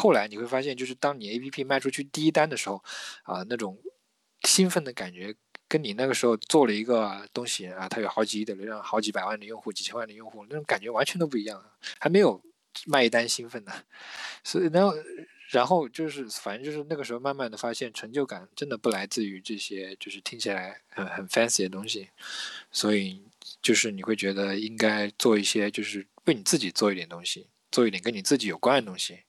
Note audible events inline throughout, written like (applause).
后来你会发现，就是当你 APP 卖出去第一单的时候，啊，那种兴奋的感觉，跟你那个时候做了一个东西啊，它有好几亿的流量，好几百万的用户，几千万的用户，那种感觉完全都不一样，还没有卖一单兴奋呢。所以，然后，然后就是，反正就是那个时候，慢慢的发现成就感真的不来自于这些，就是听起来很很 fancy 的东西，所以就是你会觉得应该做一些，就是为你自己做一点东西，做一点跟你自己有关的东西。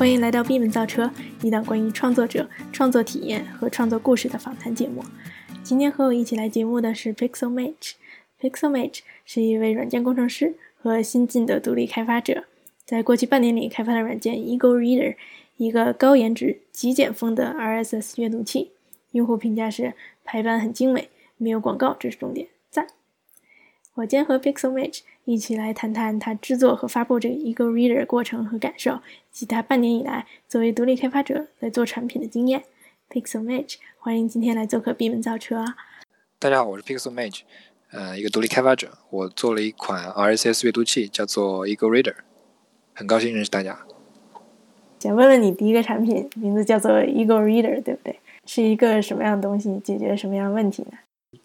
欢迎来到闭门造车，一档关于创作者、创作体验和创作故事的访谈节目。今天和我一起来节目的是 Pixelmage。Pixelmage 是一位软件工程师和新晋的独立开发者，在过去半年里开发了软件 Eagle Reader，一个高颜值、极简风的 RSS 阅读器。用户评价是排版很精美，没有广告，这是重点，我今天和 Pixelmage 一起来谈谈他制作和发布这个 Eagle Reader 过程和感受，以及他半年以来作为独立开发者在做产品的经验。Pixelmage，欢迎今天来做客闭门造车。大家好，我是 Pixelmage，呃，一个独立开发者，我做了一款 RSS 阅读器，叫做 Eagle Reader，很高兴认识大家。想问问你，第一个产品名字叫做 Eagle Reader，对不对？是一个什么样的东西？解决什么样的问题呢？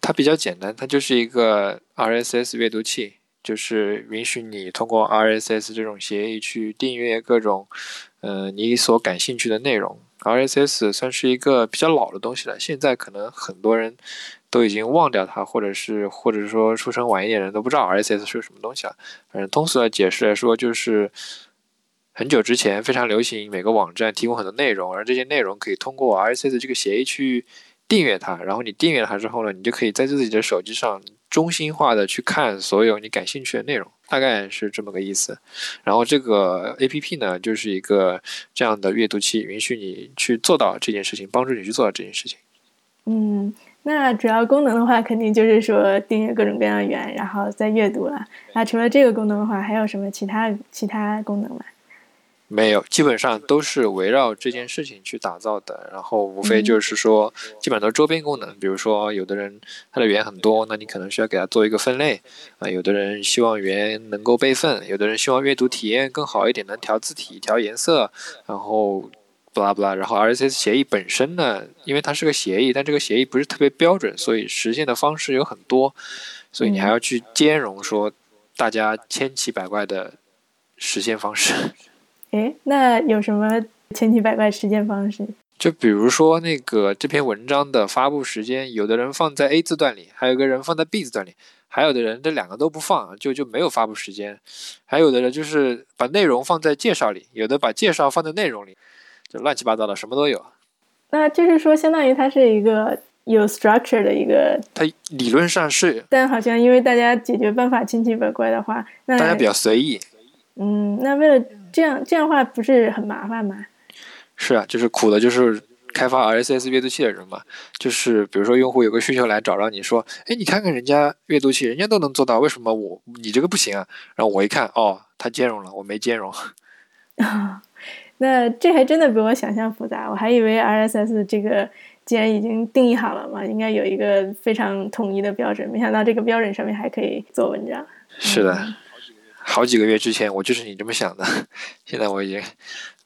它比较简单，它就是一个 RSS 阅读器，就是允许你通过 RSS 这种协议去订阅各种，呃，你所感兴趣的内容。RSS 算是一个比较老的东西了，现在可能很多人都已经忘掉它，或者是或者说出生晚一点人都不知道 RSS 是什么东西了。反正通俗的解释来说，就是很久之前非常流行，每个网站提供很多内容，而这些内容可以通过 RSS 这个协议去。订阅它，然后你订阅它之后呢，你就可以在自己的手机上中心化的去看所有你感兴趣的内容，大概是这么个意思。然后这个 A P P 呢，就是一个这样的阅读器，允许你去做到这件事情，帮助你去做到这件事情。嗯，那主要功能的话，肯定就是说订阅各种各样的源，然后再阅读了。那除了这个功能的话，还有什么其他其他功能吗？没有，基本上都是围绕这件事情去打造的。然后无非就是说，基本上都是周边功能。比如说，有的人他的语言很多，那你可能需要给他做一个分类啊。有的人希望语言能够备份，有的人希望阅读体验更好一点，能调字体、调颜色，然后不拉不拉。然后 RSS 协议本身呢，因为它是个协议，但这个协议不是特别标准，所以实现的方式有很多。所以你还要去兼容说大家千奇百怪的实现方式。哎，那有什么千奇百怪实践方式？就比如说那个这篇文章的发布时间，有的人放在 A 字段里，还有个人放在 B 字段里，还有的人这两个都不放，就就没有发布时间。还有的人就是把内容放在介绍里，有的把介绍放在内容里，就乱七八糟的，什么都有。那就是说，相当于它是一个有 structure 的一个。它理论上是，但好像因为大家解决办法千奇百怪的话，那大家比较随意。嗯，那为了。这样这样的话不是很麻烦吗？是啊，就是苦的，就是开发 RSS 阅读器的人嘛。就是比如说，用户有个需求来找到你说：“哎，你看看人家阅读器，人家都能做到，为什么我你这个不行啊？”然后我一看，哦，它兼容了，我没兼容。(laughs) 那这还真的比我想象复杂。我还以为 RSS 这个既然已经定义好了嘛，应该有一个非常统一的标准，没想到这个标准上面还可以做文章。是的。好几个月之前，我就是你这么想的。(laughs) 现在我已经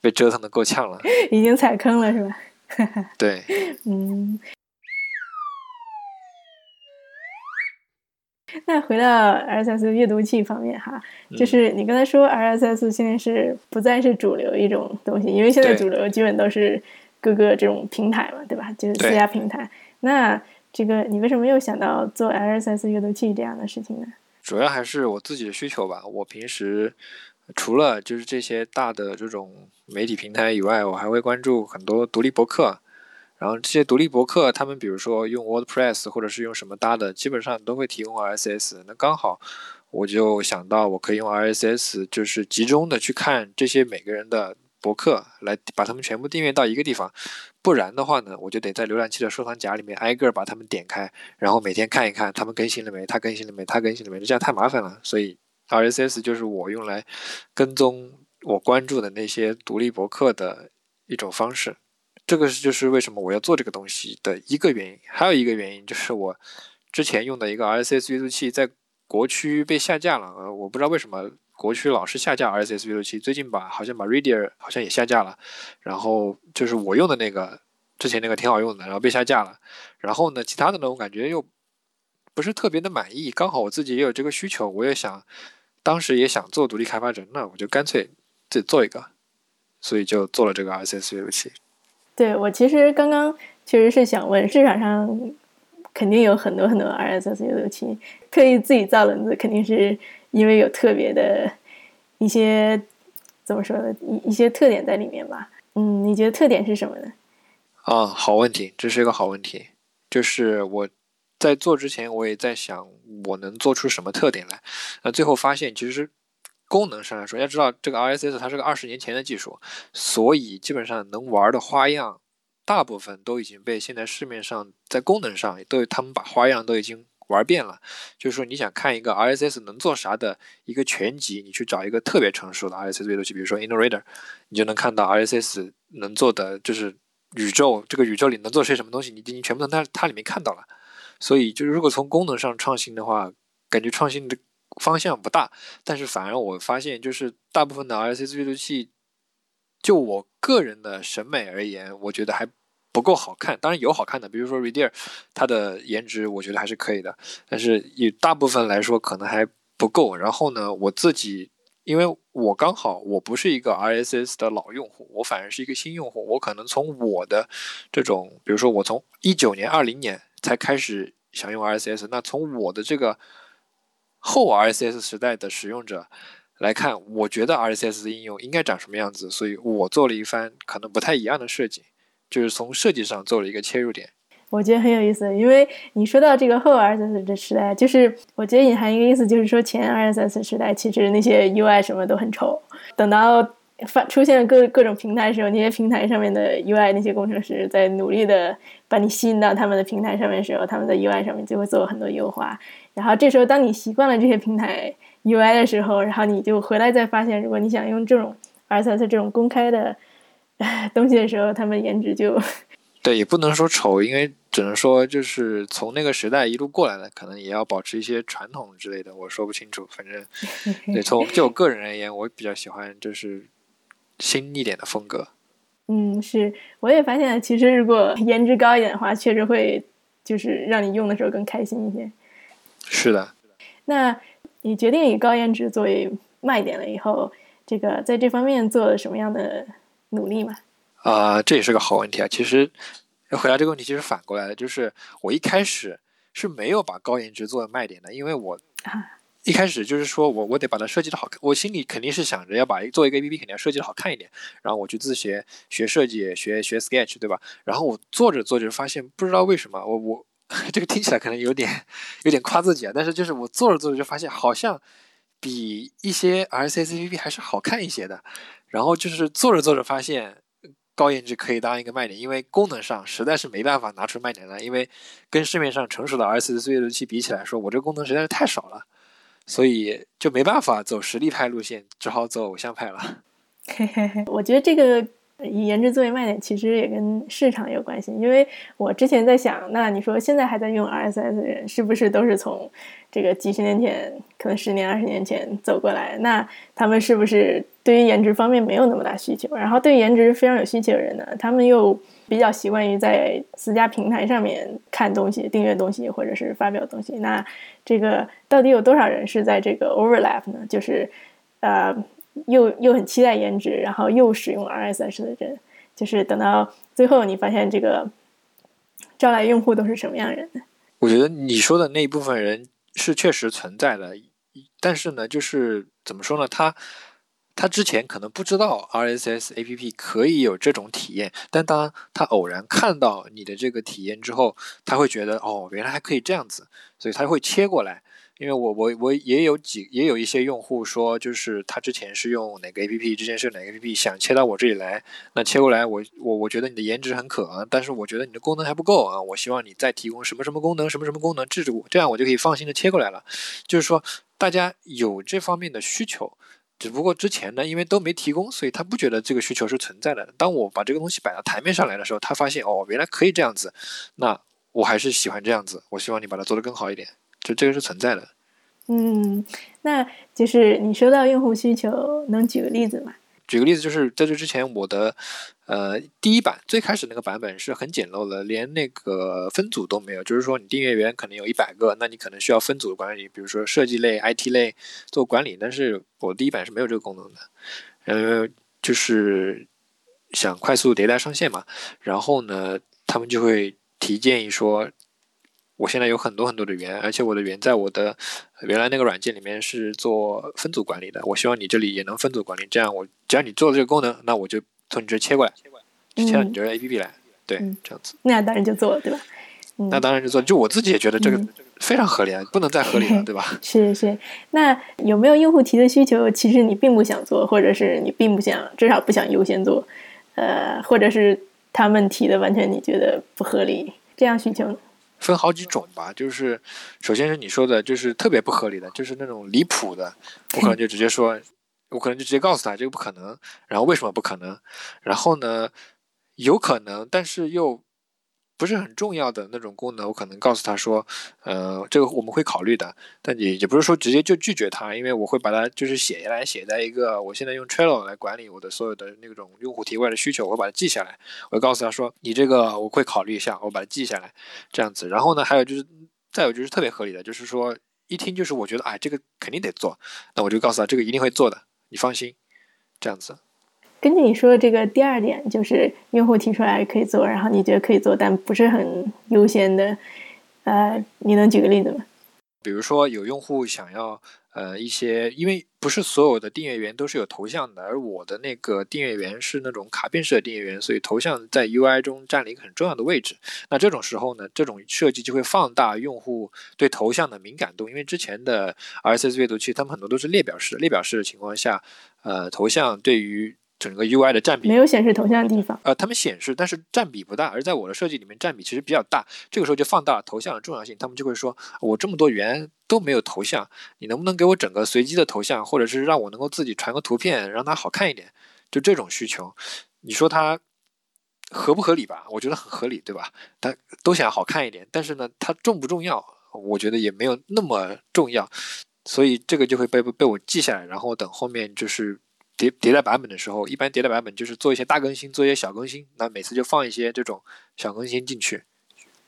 被折腾的够呛了，已经踩坑了，是吧？(laughs) 对，嗯。那回到 RSS 阅读器方面哈，就是你刚才说 RSS 现在是不再是主流一种东西，因为现在主流基本都是各个这种平台嘛，对吧？就是私家平台。那这个你为什么又想到做 RSS 阅读器这样的事情呢？主要还是我自己的需求吧。我平时除了就是这些大的这种媒体平台以外，我还会关注很多独立博客。然后这些独立博客，他们比如说用 WordPress 或者是用什么搭的，基本上都会提供 RSS。那刚好我就想到，我可以用 RSS，就是集中的去看这些每个人的。博客来把它们全部订阅到一个地方，不然的话呢，我就得在浏览器的收藏夹里面挨个把它们点开，然后每天看一看他们更新了没，他更新了没，他更新了没，这样太麻烦了。所以 RSS 就是我用来跟踪我关注的那些独立博客的一种方式。这个是就是为什么我要做这个东西的一个原因。还有一个原因就是我之前用的一个 RSS 阅读器在国区被下架了，呃，我不知道为什么国区老是下架 RSS 阅读器，最近把好像把 Reader 好像也下架了，然后就是我用的那个之前那个挺好用的，然后被下架了，然后呢，其他的呢我感觉又不是特别的满意，刚好我自己也有这个需求，我也想当时也想做独立开发者，那我就干脆自己做一个，所以就做了这个 RSS 阅读器。对我其实刚刚确实是想问，市场上肯定有很多很多 RSS 阅读器，特意自己造轮子，肯定是因为有特别的一些怎么说呢，一一些特点在里面吧。嗯，你觉得特点是什么呢？啊，好问题，这是一个好问题。就是我在做之前，我也在想我能做出什么特点来。那最后发现，其实功能上来说，要知道这个 RSS 它是个二十年前的技术，所以基本上能玩的花样，大部分都已经被现在市面上在功能上都他们把花样都已经玩遍了。就是说，你想看一个 RSS 能做啥的一个全集，你去找一个特别成熟的 RSS 阅读器，比如说 InnoReader，你就能看到 RSS 能做的就是宇宙这个宇宙里能做些什么东西，你已经全部从它它里面看到了。所以，就是如果从功能上创新的话，感觉创新的。方向不大，但是反而我发现，就是大部分的 RSS 阅读器，就我个人的审美而言，我觉得还不够好看。当然有好看的，比如说 Reader，它的颜值我觉得还是可以的，但是以大部分来说可能还不够。然后呢，我自己因为我刚好我不是一个 RSS 的老用户，我反而是一个新用户，我可能从我的这种，比如说我从一九年、二零年才开始想用 RSS，那从我的这个。后 RSS 时代的使用者来看，我觉得 RSS 的应用应该长什么样子，所以我做了一番可能不太一样的设计，就是从设计上做了一个切入点。我觉得很有意思，因为你说到这个后 RSS 的时代，就是我觉得隐含一个意思，就是说前 RSS 时代其实那些 UI 什么都很丑，等到发出现各各种平台的时候，那些平台上面的 UI 那些工程师在努力的把你吸引到他们的平台上面的时候，他们的 UI 上面就会做很多优化。然后这时候，当你习惯了这些平台 UI 的时候，然后你就回来再发现，如果你想用这种 RSS 这种公开的 (laughs) 东西的时候，他们颜值就 (laughs) 对，也不能说丑，因为只能说就是从那个时代一路过来的，可能也要保持一些传统之类的，我说不清楚。反正 (laughs) 对，从就我个人而言，我比较喜欢就是新一点的风格。嗯，是，我也发现，其实如果颜值高一点的话，确实会就是让你用的时候更开心一些。是的，那你决定以高颜值作为卖点了以后，这个在这方面做了什么样的努力吗？啊，这也是个好问题啊。其实回答这个问题，其实反过来的，就是我一开始是没有把高颜值作为卖点的，因为我一开始就是说我我得把它设计的好看，我心里肯定是想着要把做一个 APP 肯定要设计的好看一点，然后我去自学学设计，学学 Sketch，对吧？然后我做着做着发现，不知道为什么我我。(laughs) 这个听起来可能有点有点夸自己啊，但是就是我做着做着就发现，好像比一些 RCSAPP 还是好看一些的。然后就是做着做着发现，高颜值可以当一个卖点，因为功能上实在是没办法拿出卖点来，因为跟市面上成熟的 RSS 阅读器比起来说，我这个功能实在是太少了，所以就没办法走实力派路线，只好走偶像派了。嘿嘿嘿，我觉得这个。以颜值作为卖点，其实也跟市场有关系。因为我之前在想，那你说现在还在用 RSS 的人，是不是都是从这个几十年前，可能十年、二十年前走过来？那他们是不是对于颜值方面没有那么大需求？然后对于颜值非常有需求的人呢，他们又比较习惯于在私家平台上面看东西、订阅东西或者是发表东西。那这个到底有多少人是在这个 overlap 呢？就是呃。又又很期待颜值，然后又使用 RSS 的人，就是等到最后你发现这个招来用户都是什么样人？我觉得你说的那一部分人是确实存在的，但是呢，就是怎么说呢？他他之前可能不知道 RSS APP 可以有这种体验，但当他偶然看到你的这个体验之后，他会觉得哦，原来还可以这样子，所以他会切过来。因为我我我也有几也有一些用户说，就是他之前是用哪个 A P P，之前是哪个 A P P，想切到我这里来，那切过来我我我觉得你的颜值很可啊，但是我觉得你的功能还不够啊，我希望你再提供什么什么功能，什么什么功能，制住，这样我就可以放心的切过来了。就是说大家有这方面的需求，只不过之前呢，因为都没提供，所以他不觉得这个需求是存在的。当我把这个东西摆到台面上来的时候，他发现哦，原来可以这样子，那我还是喜欢这样子，我希望你把它做得更好一点，就这个是存在的。嗯，那就是你收到用户需求，能举个例子吗？举个例子，就是在这之前，我的呃第一版最开始那个版本是很简陋的，连那个分组都没有。就是说，你订阅员可能有一百个，那你可能需要分组管理，比如说设计类、IT 类做管理。但是我第一版是没有这个功能的，呃，就是想快速迭代上线嘛。然后呢，他们就会提建议说。我现在有很多很多的源，而且我的源在我的原来那个软件里面是做分组管理的。我希望你这里也能分组管理，这样我只要你做了这个功能，那我就从你这切过来，切到你这 A P P 来，对，这样子。那当然就做了，对吧？那当然就做，就我自己也觉得这个非常合理啊，不能再合理了，(laughs) 对吧？(laughs) 是是。那有没有用户提的需求，其实你并不想做，或者是你并不想，至少不想优先做，呃，或者是他们提的完全你觉得不合理，这样需求？分好几种吧，就是首先是你说的，就是特别不合理的，就是那种离谱的，我可能就直接说，我可能就直接告诉他这个不可能，然后为什么不可能？然后呢，有可能，但是又。不是很重要的那种功能，我可能告诉他说，呃，这个我们会考虑的，但也也不是说直接就拒绝他，因为我会把它就是写下来，写在一个我现在用 Trello 来管理我的所有的那种用户提问的需求，我把它记下来，我会告诉他说，你这个我会考虑一下，我把它记下来，这样子。然后呢，还有就是再有就是特别合理的，就是说一听就是我觉得哎，这个肯定得做，那我就告诉他这个一定会做的，你放心，这样子。根据你说的这个第二点，就是用户提出来可以做，然后你觉得可以做，但不是很优先的，呃，你能举个例子吗？比如说有用户想要呃一些，因为不是所有的订阅源都是有头像的，而我的那个订阅源是那种卡片式的订阅源，所以头像在 UI 中占了一个很重要的位置。那这种时候呢，这种设计就会放大用户对头像的敏感度，因为之前的 RSS 阅读器他们很多都是列表式，列表式的情况下，呃，头像对于整个 UI 的占比没有显示头像的地方，呃，他们显示，但是占比不大。而在我的设计里面，占比其实比较大。这个时候就放大了头像的重要性。他们就会说，我这么多源都没有头像，你能不能给我整个随机的头像，或者是让我能够自己传个图片，让它好看一点？就这种需求，你说它合不合理吧？我觉得很合理，对吧？他都想好看一点，但是呢，它重不重要？我觉得也没有那么重要。所以这个就会被被我记下来，然后等后面就是。迭迭代版本的时候，一般迭代版本就是做一些大更新，做一些小更新，那每次就放一些这种小更新进去。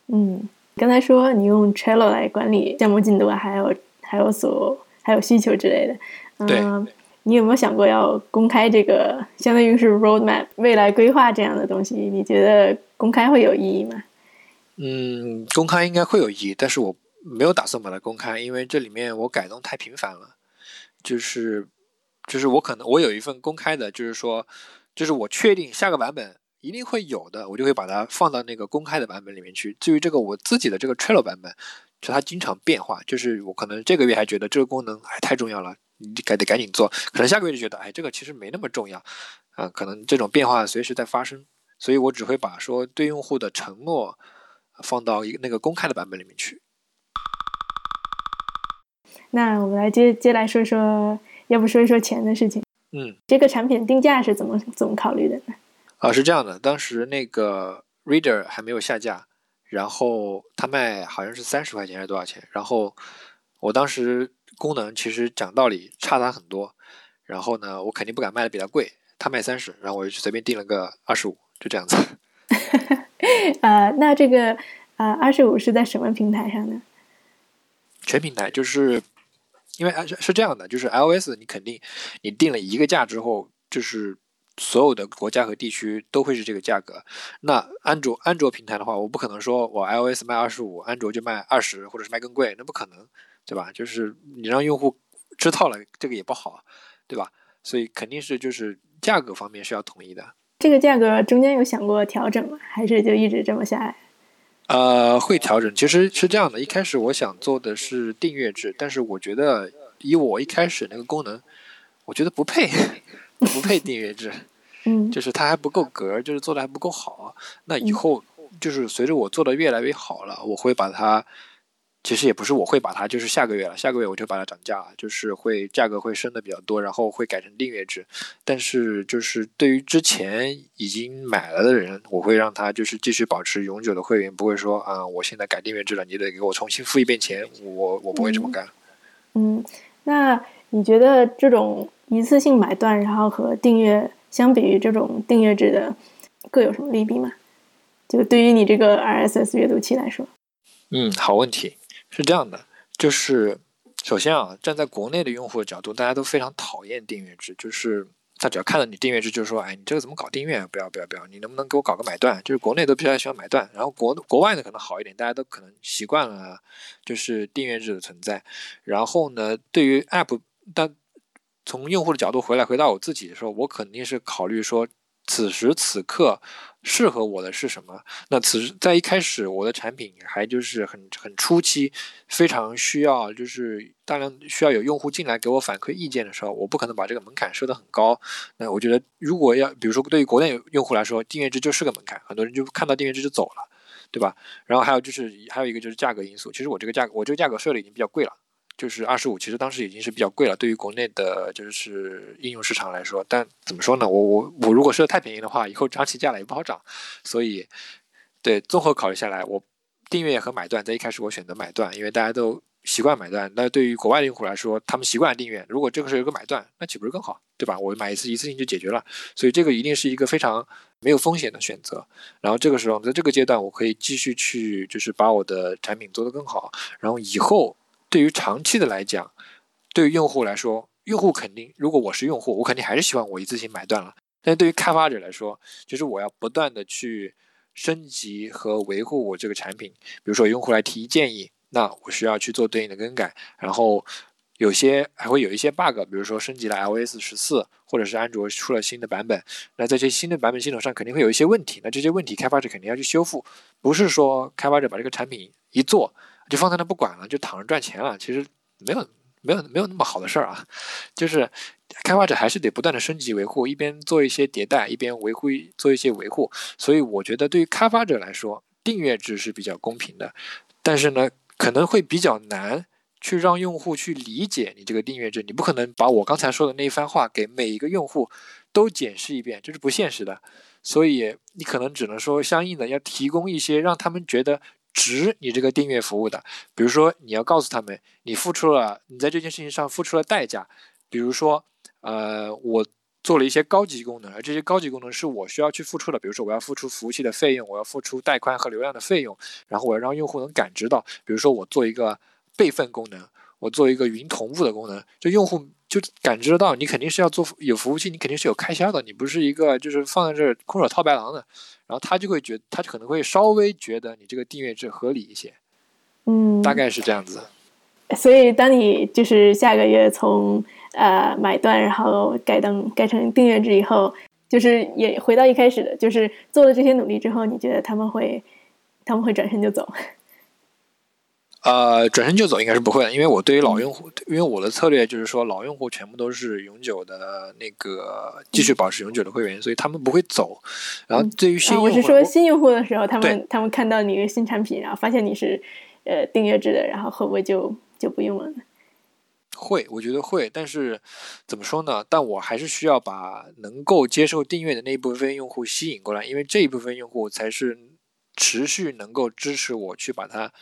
嗯，刚才说你用 Trello 来管理项目进度，还有还有所还有需求之类的。嗯，你有没有想过要公开这个，相当于是 roadmap 未来规划这样的东西？你觉得公开会有意义吗？嗯，公开应该会有意义，但是我没有打算把它公开，因为这里面我改动太频繁了，就是。就是我可能我有一份公开的，就是说，就是我确定下个版本一定会有的，我就会把它放到那个公开的版本里面去。至于这个我自己的这个 Trello 版本，就它经常变化，就是我可能这个月还觉得这个功能还太重要了，你该得赶紧做，可能下个月就觉得哎这个其实没那么重要，啊，可能这种变化随时在发生，所以我只会把说对用户的承诺放到一个那个公开的版本里面去。那我们来接接来说说。要不说一说钱的事情？嗯，这个产品定价是怎么怎么考虑的呢？啊，是这样的，当时那个 Reader 还没有下架，然后它卖好像是三十块钱还是多少钱？然后我当时功能其实讲道理差它很多，然后呢，我肯定不敢卖的比它贵，它卖三十，然后我就随便定了个二十五，就这样子。(laughs) 呃，那这个呃二十五是在什么平台上呢？全平台就是。因为是是这样的，就是 iOS 你肯定你定了一个价之后，就是所有的国家和地区都会是这个价格。那安卓安卓平台的话，我不可能说我 iOS 卖二十五，安卓就卖二十，或者是卖更贵，那不可能，对吧？就是你让用户知道了，这个也不好，对吧？所以肯定是就是价格方面是要统一的。这个价格中间有想过调整吗？还是就一直这么下来？呃，会调整。其实是这样的，一开始我想做的是订阅制，但是我觉得以我一开始那个功能，我觉得不配，(laughs) 不配订阅制。嗯，就是它还不够格，就是做的还不够好。那以后就是随着我做的越来越好了，我会把它其实也不是我会把它，就是下个月了，下个月我就把它涨价，就是会价格会升的比较多，然后会改成订阅制。但是就是对于之前已经买了的人，我会让他就是继续保持永久的会员，不会说啊，我现在改订阅制了，你得给我重新付一遍钱，我我不会这么干。嗯，那你觉得这种一次性买断，然后和订阅相比于这种订阅制的，各有什么利弊吗？就对于你这个 RSS 阅读器来说，嗯，好问题。是这样的，就是首先啊，站在国内的用户的角度，大家都非常讨厌订阅制，就是他只要看到你订阅制，就是说，哎，你这个怎么搞订阅？不要不要不要，你能不能给我搞个买断？就是国内都比较喜欢买断，然后国国外呢可能好一点，大家都可能习惯了就是订阅制的存在。然后呢，对于 App，但从用户的角度回来回到我自己的时候，我肯定是考虑说。此时此刻适合我的是什么？那此时在一开始我的产品还就是很很初期，非常需要就是大量需要有用户进来给我反馈意见的时候，我不可能把这个门槛设得很高。那我觉得如果要比如说对于国内用户来说，订阅制就是个门槛，很多人就看到订阅制就走了，对吧？然后还有就是还有一个就是价格因素，其实我这个价格我这个价格设的已经比较贵了。就是二十五，其实当时已经是比较贵了，对于国内的就是应用市场来说。但怎么说呢？我我我如果设太便宜的话，以后涨起价来也不好涨。所以，对综合考虑下来，我订阅和买断，在一开始我选择买断，因为大家都习惯买断。那对于国外的用户来说，他们习惯订阅，如果这个时候有个买断，那岂不是更好？对吧？我买一次一次性就解决了。所以这个一定是一个非常没有风险的选择。然后这个时候，在这个阶段，我可以继续去就是把我的产品做得更好。然后以后。对于长期的来讲，对于用户来说，用户肯定，如果我是用户，我肯定还是希望我一次性买断了。但对于开发者来说，就是我要不断的去升级和维护我这个产品。比如说用户来提建议，那我需要去做对应的更改。然后有些还会有一些 bug，比如说升级了 iOS 十四，或者是安卓出了新的版本，那在这新的版本系统上肯定会有一些问题。那这些问题开发者肯定要去修复，不是说开发者把这个产品一做。就放在那不管了，就躺着赚钱了。其实没有没有没有那么好的事儿啊。就是开发者还是得不断的升级维护，一边做一些迭代，一边维护做一些维护。所以我觉得对于开发者来说，订阅制是比较公平的。但是呢，可能会比较难去让用户去理解你这个订阅制。你不可能把我刚才说的那一番话给每一个用户都解释一遍，这是不现实的。所以你可能只能说相应的要提供一些让他们觉得。值你这个订阅服务的，比如说你要告诉他们，你付出了，你在这件事情上付出了代价，比如说，呃，我做了一些高级功能，而这些高级功能是我需要去付出的，比如说我要付出服务器的费用，我要付出带宽和流量的费用，然后我要让用户能感知到，比如说我做一个备份功能。我做一个云同步的功能，就用户就感知得到，你肯定是要做有服务器，你肯定是有开销的，你不是一个就是放在这儿空手套白狼的，然后他就会觉，他可能会稍微觉得你这个订阅制合理一些，嗯，大概是这样子。所以当你就是下个月从呃买断，然后改成改成订阅制以后，就是也回到一开始的，就是做了这些努力之后，你觉得他们会他们会转身就走？呃，转身就走应该是不会的，因为我对于老用户，因为我的策略就是说老用户全部都是永久的那个继续保持永久的会员，所以他们不会走。然后对于新用户，我是说新用户的时候，他们他们看到你一个新产品，然后发现你是呃订阅制的，然后会不会就就不用了呢？会，我觉得会，但是怎么说呢？但我还是需要把能够接受订阅的那一部分用户吸引过来，因为这一部分用户才是持续能够支持我去把它。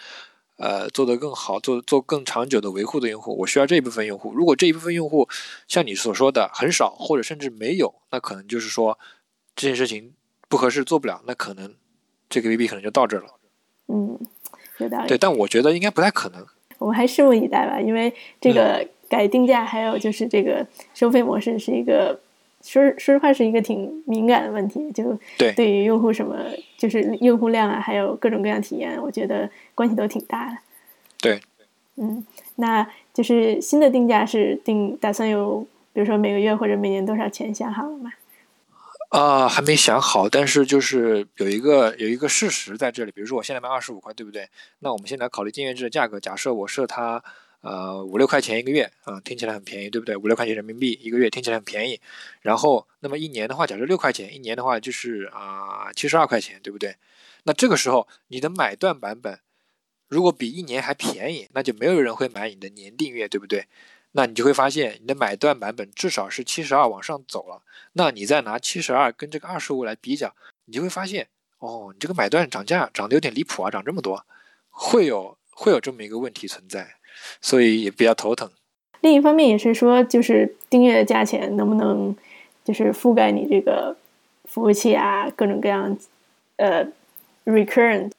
呃，做得更好，做做更长久的维护的用户，我需要这一部分用户。如果这一部分用户像你所说的很少，或者甚至没有，那可能就是说这件事情不合适，做不了，那可能这个 A P P 可能就到这儿了。嗯，有道理。对，但我觉得应该不太可能。我们还拭目以待吧，因为这个改定价，还有就是这个收费模式是一个。说说实话，是一个挺敏感的问题。就对对于用户什么，就是用户量啊，还有各种各样体验，我觉得关系都挺大的。对，嗯，那就是新的定价是定打算有，比如说每个月或者每年多少钱，想好了吗？啊，还没想好，但是就是有一个有一个事实在这里，比如说我现在卖二十五块，对不对？那我们现在考虑订阅制的价格，假设我设它。呃，五六块钱一个月啊，听起来很便宜，对不对？五六块钱人民币一个月听起来很便宜。然后，那么一年的话，假设六块钱，一年的话就是啊七十二块钱，对不对？那这个时候，你的买断版本如果比一年还便宜，那就没有人会买你的年订阅，对不对？那你就会发现你的买断版本至少是七十二往上走了。那你再拿七十二跟这个二十五来比较，你就会发现，哦，你这个买断涨价涨得有点离谱啊，涨这么多，会有会有这么一个问题存在，所以也比较头疼。另一方面也是说，就是订阅的价钱能不能就是覆盖你这个服务器啊，各种各样呃 recurrent，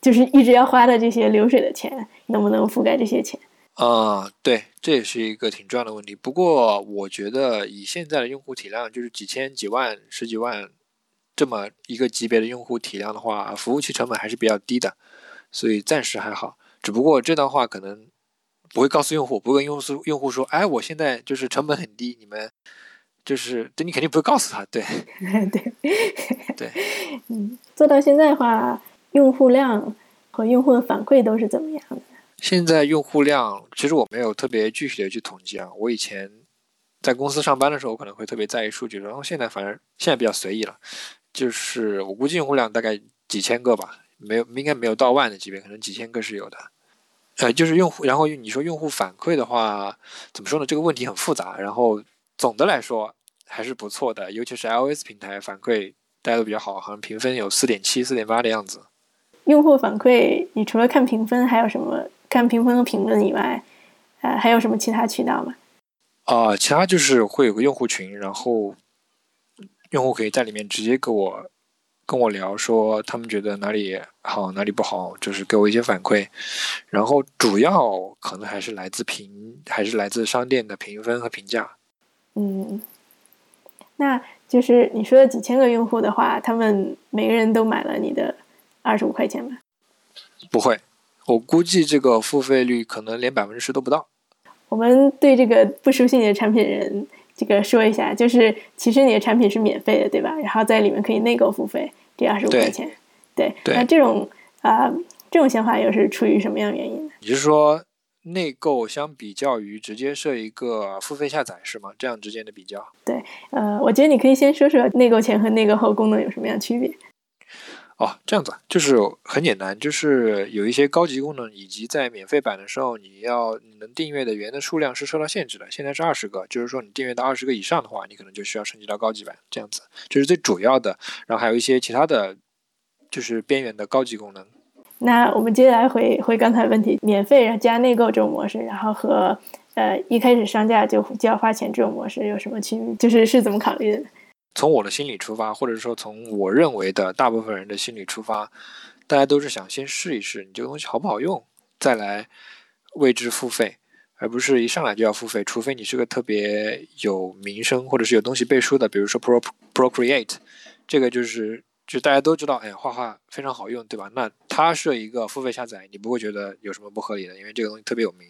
就是一直要花的这些流水的钱，能不能覆盖这些钱？啊，对，这也是一个挺重要的问题。不过，我觉得以现在的用户体量，就是几千、几万、十几万这么一个级别的用户体量的话，服务器成本还是比较低的，所以暂时还好。只不过这段话可能不会告诉用户，不会跟用户用户说，哎，我现在就是成本很低，你们就是，这你肯定不会告诉他，对，(laughs) 对，(laughs) 对，嗯，做到现在的话，用户量和用户的反馈都是怎么样的？现在用户量其实我没有特别具体的去统计啊。我以前在公司上班的时候，我可能会特别在意数据，然后现在反正现在比较随意了。就是我估计用户量大概几千个吧，没有应该没有到万的级别，可能几千个是有的。呃，就是用户，然后你说用户反馈的话，怎么说呢？这个问题很复杂。然后总的来说还是不错的，尤其是 iOS 平台反馈大家都比较好，好像评分有四点七、四点八的样子。用户反馈，你除了看评分，还有什么？看评分和评论以外，呃，还有什么其他渠道吗？啊，其他就是会有个用户群，然后用户可以在里面直接给我跟我聊，说他们觉得哪里好，哪里不好，就是给我一些反馈。然后主要可能还是来自评，还是来自商店的评分和评价。嗯，那就是你说的几千个用户的话，他们每个人都买了你的二十五块钱吗？不会。我估计这个付费率可能连百分之十都不到。我们对这个不熟悉你的产品人，这个说一下，就是其实你的产品是免费的，对吧？然后在里面可以内购付费，这二十五块钱。对。那这种啊，这种想法又是出于什么样原因呢？你是说内购相比较于直接设一个付费下载是吗？这样之间的比较？对。呃，我觉得你可以先说说内购前和内购后功能有什么样区别。哦，这样子就是很简单，就是有一些高级功能，以及在免费版的时候，你要你能订阅的源的数量是受到限制的。现在是二十个，就是说你订阅到二十个以上的话，你可能就需要升级到高级版。这样子，这是最主要的。然后还有一些其他的，就是边缘的高级功能。那我们接下来回回刚才问题，免费然后加内购这种模式，然后和呃一开始上架就就要花钱这种模式有什么区别？就是是怎么考虑的？从我的心理出发，或者说从我认为的大部分人的心理出发，大家都是想先试一试你这个东西好不好用，再来为之付费，而不是一上来就要付费。除非你是个特别有名声或者是有东西背书的，比如说 Pro Procreate，这个就是就大家都知道，哎，画画非常好用，对吧？那它是一个付费下载，你不会觉得有什么不合理的，因为这个东西特别有名。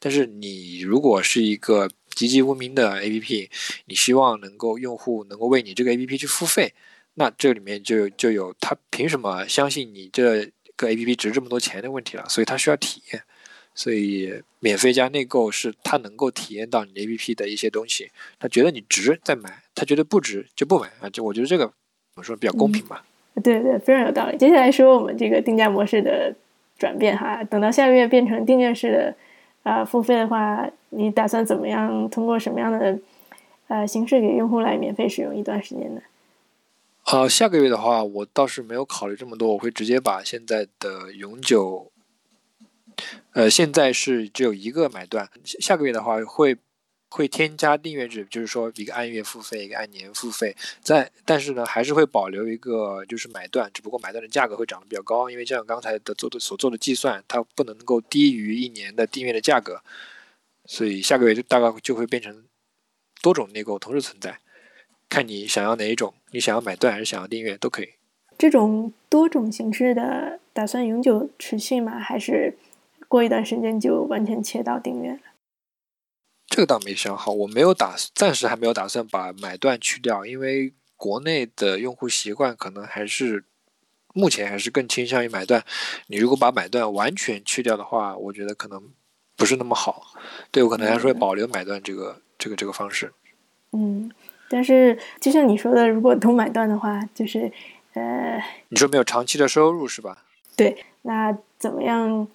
但是你如果是一个籍籍无名的 APP，你希望能够用户能够为你这个 APP 去付费，那这里面就就有他凭什么相信你这个 APP 值这么多钱的问题了。所以他需要体验，所以免费加内购是他能够体验到你 APP 的一些东西，他觉得你值再买，他觉得不值就不买啊。就我觉得这个怎么说比较公平吧？对对，非常有道理。接下来说我们这个定价模式的转变哈，等到下个月变成订阅式的。啊，付费的话，你打算怎么样？通过什么样的呃形式给用户来免费使用一段时间呢？呃，下个月的话，我倒是没有考虑这么多，我会直接把现在的永久，呃，现在是只有一个买断，下个月的话会。会添加订阅制，就是说一个按月付费，一个按年付费，在但是呢，还是会保留一个就是买断，只不过买断的价格会涨得比较高，因为这样刚才的做的所做的计算，它不能够低于一年的订阅的价格，所以下个月就大概就会变成多种内购同时存在，看你想要哪一种，你想要买断还是想要订阅都可以。这种多种形式的打算永久持续吗？还是过一段时间就完全切到订阅了？这个倒没想好，我没有打，暂时还没有打算把买断去掉，因为国内的用户习惯可能还是目前还是更倾向于买断。你如果把买断完全去掉的话，我觉得可能不是那么好。对我可能还是会保留买断这个这个这个方式。嗯，但是就像你说的，如果都买断的话，就是呃，你说没有长期的收入是吧？对，那怎么样？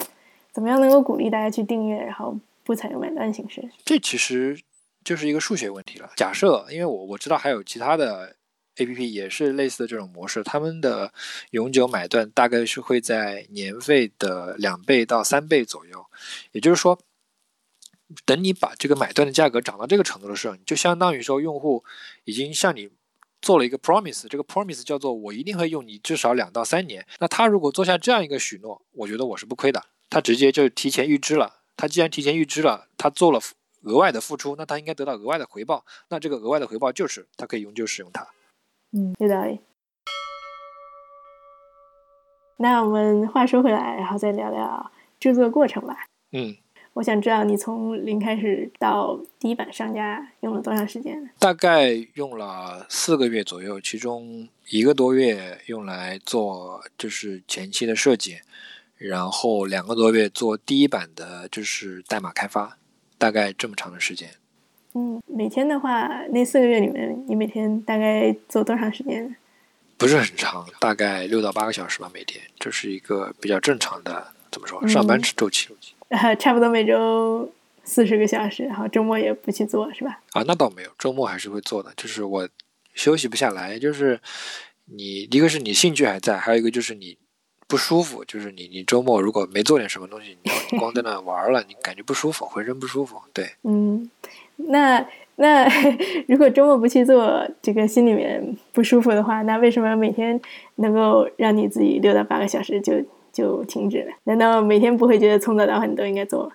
怎么样能够鼓励大家去订阅，然后不采用买断形式？这其实就是一个数学问题了。假设，因为我我知道还有其他的 APP 也是类似的这种模式，他们的永久买断大概是会在年费的两倍到三倍左右。也就是说，等你把这个买断的价格涨到这个程度的时候，你就相当于说用户已经向你做了一个 promise，这个 promise 叫做我一定会用你至少两到三年。那他如果做下这样一个许诺，我觉得我是不亏的。他直接就提前预支了，他既然提前预支了，他做了额外的付出，那他应该得到额外的回报。那这个额外的回报就是他可以永久使用它。嗯，有道理。那我们话说回来，然后再聊聊制作过程吧。嗯，我想知道你从零开始到第一版上架用了多长时间？大概用了四个月左右，其中一个多月用来做就是前期的设计。然后两个多月做第一版的，就是代码开发，大概这么长的时间。嗯，每天的话，那四个月里面，你每天大概做多长时间？不是很长，大概六到八个小时吧，每天，这是一个比较正常的，怎么说，上班周期。呃，(laughs) 差不多每周四十个小时，然后周末也不去做，是吧？啊，那倒没有，周末还是会做的，就是我休息不下来，就是你一个是你兴趣还在，还有一个就是你。不舒服，就是你你周末如果没做点什么东西，你光在那玩了，你感觉不舒服，浑身不舒服。对，嗯，(laughs) 那那如果周末不去做，这个心里面不舒服的话，那为什么每天能够让你自己六到八个小时就就停止了？难道每天不会觉得从早到晚你都应该做？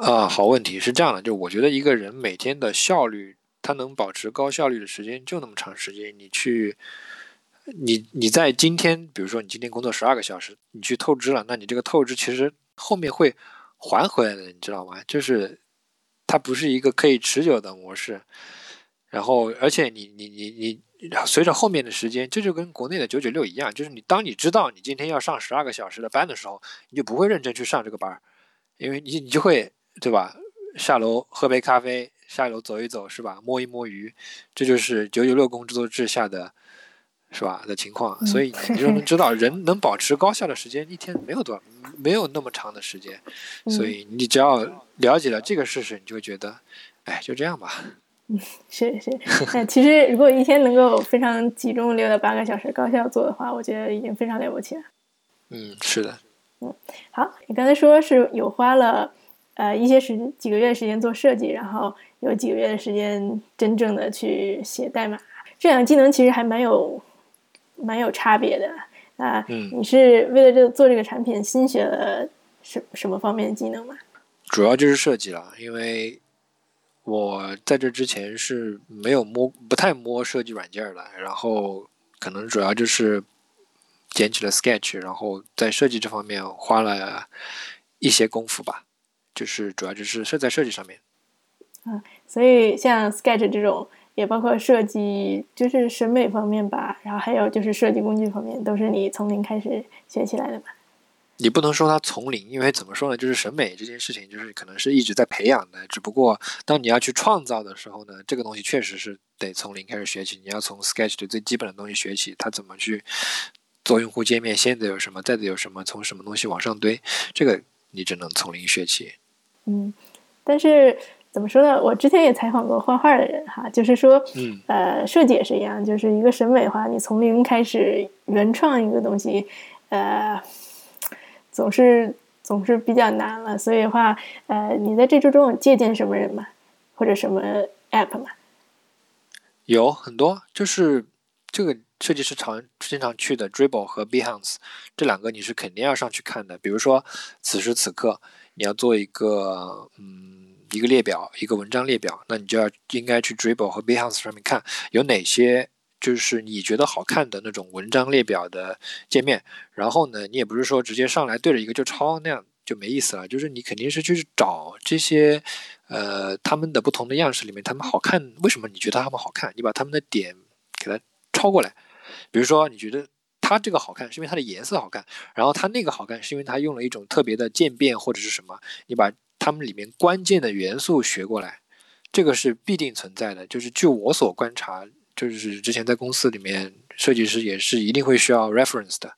啊，好问题是这样的，就我觉得一个人每天的效率，他能保持高效率的时间就那么长时间，你去。你你在今天，比如说你今天工作十二个小时，你去透支了，那你这个透支其实后面会还回来的，你知道吗？就是它不是一个可以持久的模式。然后，而且你你你你随着后面的时间，这就跟国内的九九六一样，就是你当你知道你今天要上十二个小时的班的时候，你就不会认真去上这个班，因为你你就会对吧？下楼喝杯咖啡，下楼走一走，是吧？摸一摸鱼，这就是九九六工作制下的。是吧的情况，所以你就能 (laughs) 知道，人能保持高效的时间一天没有多，没有那么长的时间。所以你只要了解了这个事实，你就会觉得，哎，就这样吧。嗯，是是。(laughs) 那其实如果一天能够非常集中六到八个小时高效做的话，我觉得已经非常了不起了。嗯，是的。嗯，好，你刚才说是有花了呃一些时几个月的时间做设计，然后有几个月的时间真正的去写代码，这两个技能其实还蛮有。蛮有差别的啊！你是为了这做这个产品新学了什什么方面的技能吗？主要就是设计了，因为我在这之前是没有摸不太摸设计软件的，然后可能主要就是捡起了 Sketch，然后在设计这方面花了一些功夫吧，就是主要就是设在设计上面。嗯，所以像 Sketch 这种。也包括设计，就是审美方面吧，然后还有就是设计工具方面，都是你从零开始学起来的吧？你不能说它从零，因为怎么说呢？就是审美这件事情，就是可能是一直在培养的。只不过当你要去创造的时候呢，这个东西确实是得从零开始学起。你要从 Sketch 的最基本的东西学起，它怎么去做用户界面，先得有什么，再得有什么，从什么东西往上堆，这个你只能从零学起。嗯，但是。怎么说呢？我之前也采访过画画的人哈，就是说，嗯呃，设计也是一样，就是一个审美的话，你从零开始原创一个东西，呃，总是总是比较难了。所以的话，呃，你在这之中有借鉴什么人吗？或者什么 app 吗？有很多，就是这个设计师常经常去的 Dribble 和 Behance 这两个，你是肯定要上去看的。比如说，此时此刻你要做一个，嗯。一个列表，一个文章列表，那你就要应该去 Dribble 和 Behance 上面看有哪些就是你觉得好看的那种文章列表的界面。然后呢，你也不是说直接上来对着一个就抄，那样就没意思了。就是你肯定是去找这些呃他们的不同的样式里面，他们好看，为什么你觉得他们好看？你把他们的点给它抄过来。比如说，你觉得它这个好看，是因为它的颜色好看；然后它那个好看，是因为它用了一种特别的渐变或者是什么。你把他们里面关键的元素学过来，这个是必定存在的。就是据我所观察，就是之前在公司里面，设计师也是一定会需要 reference 的。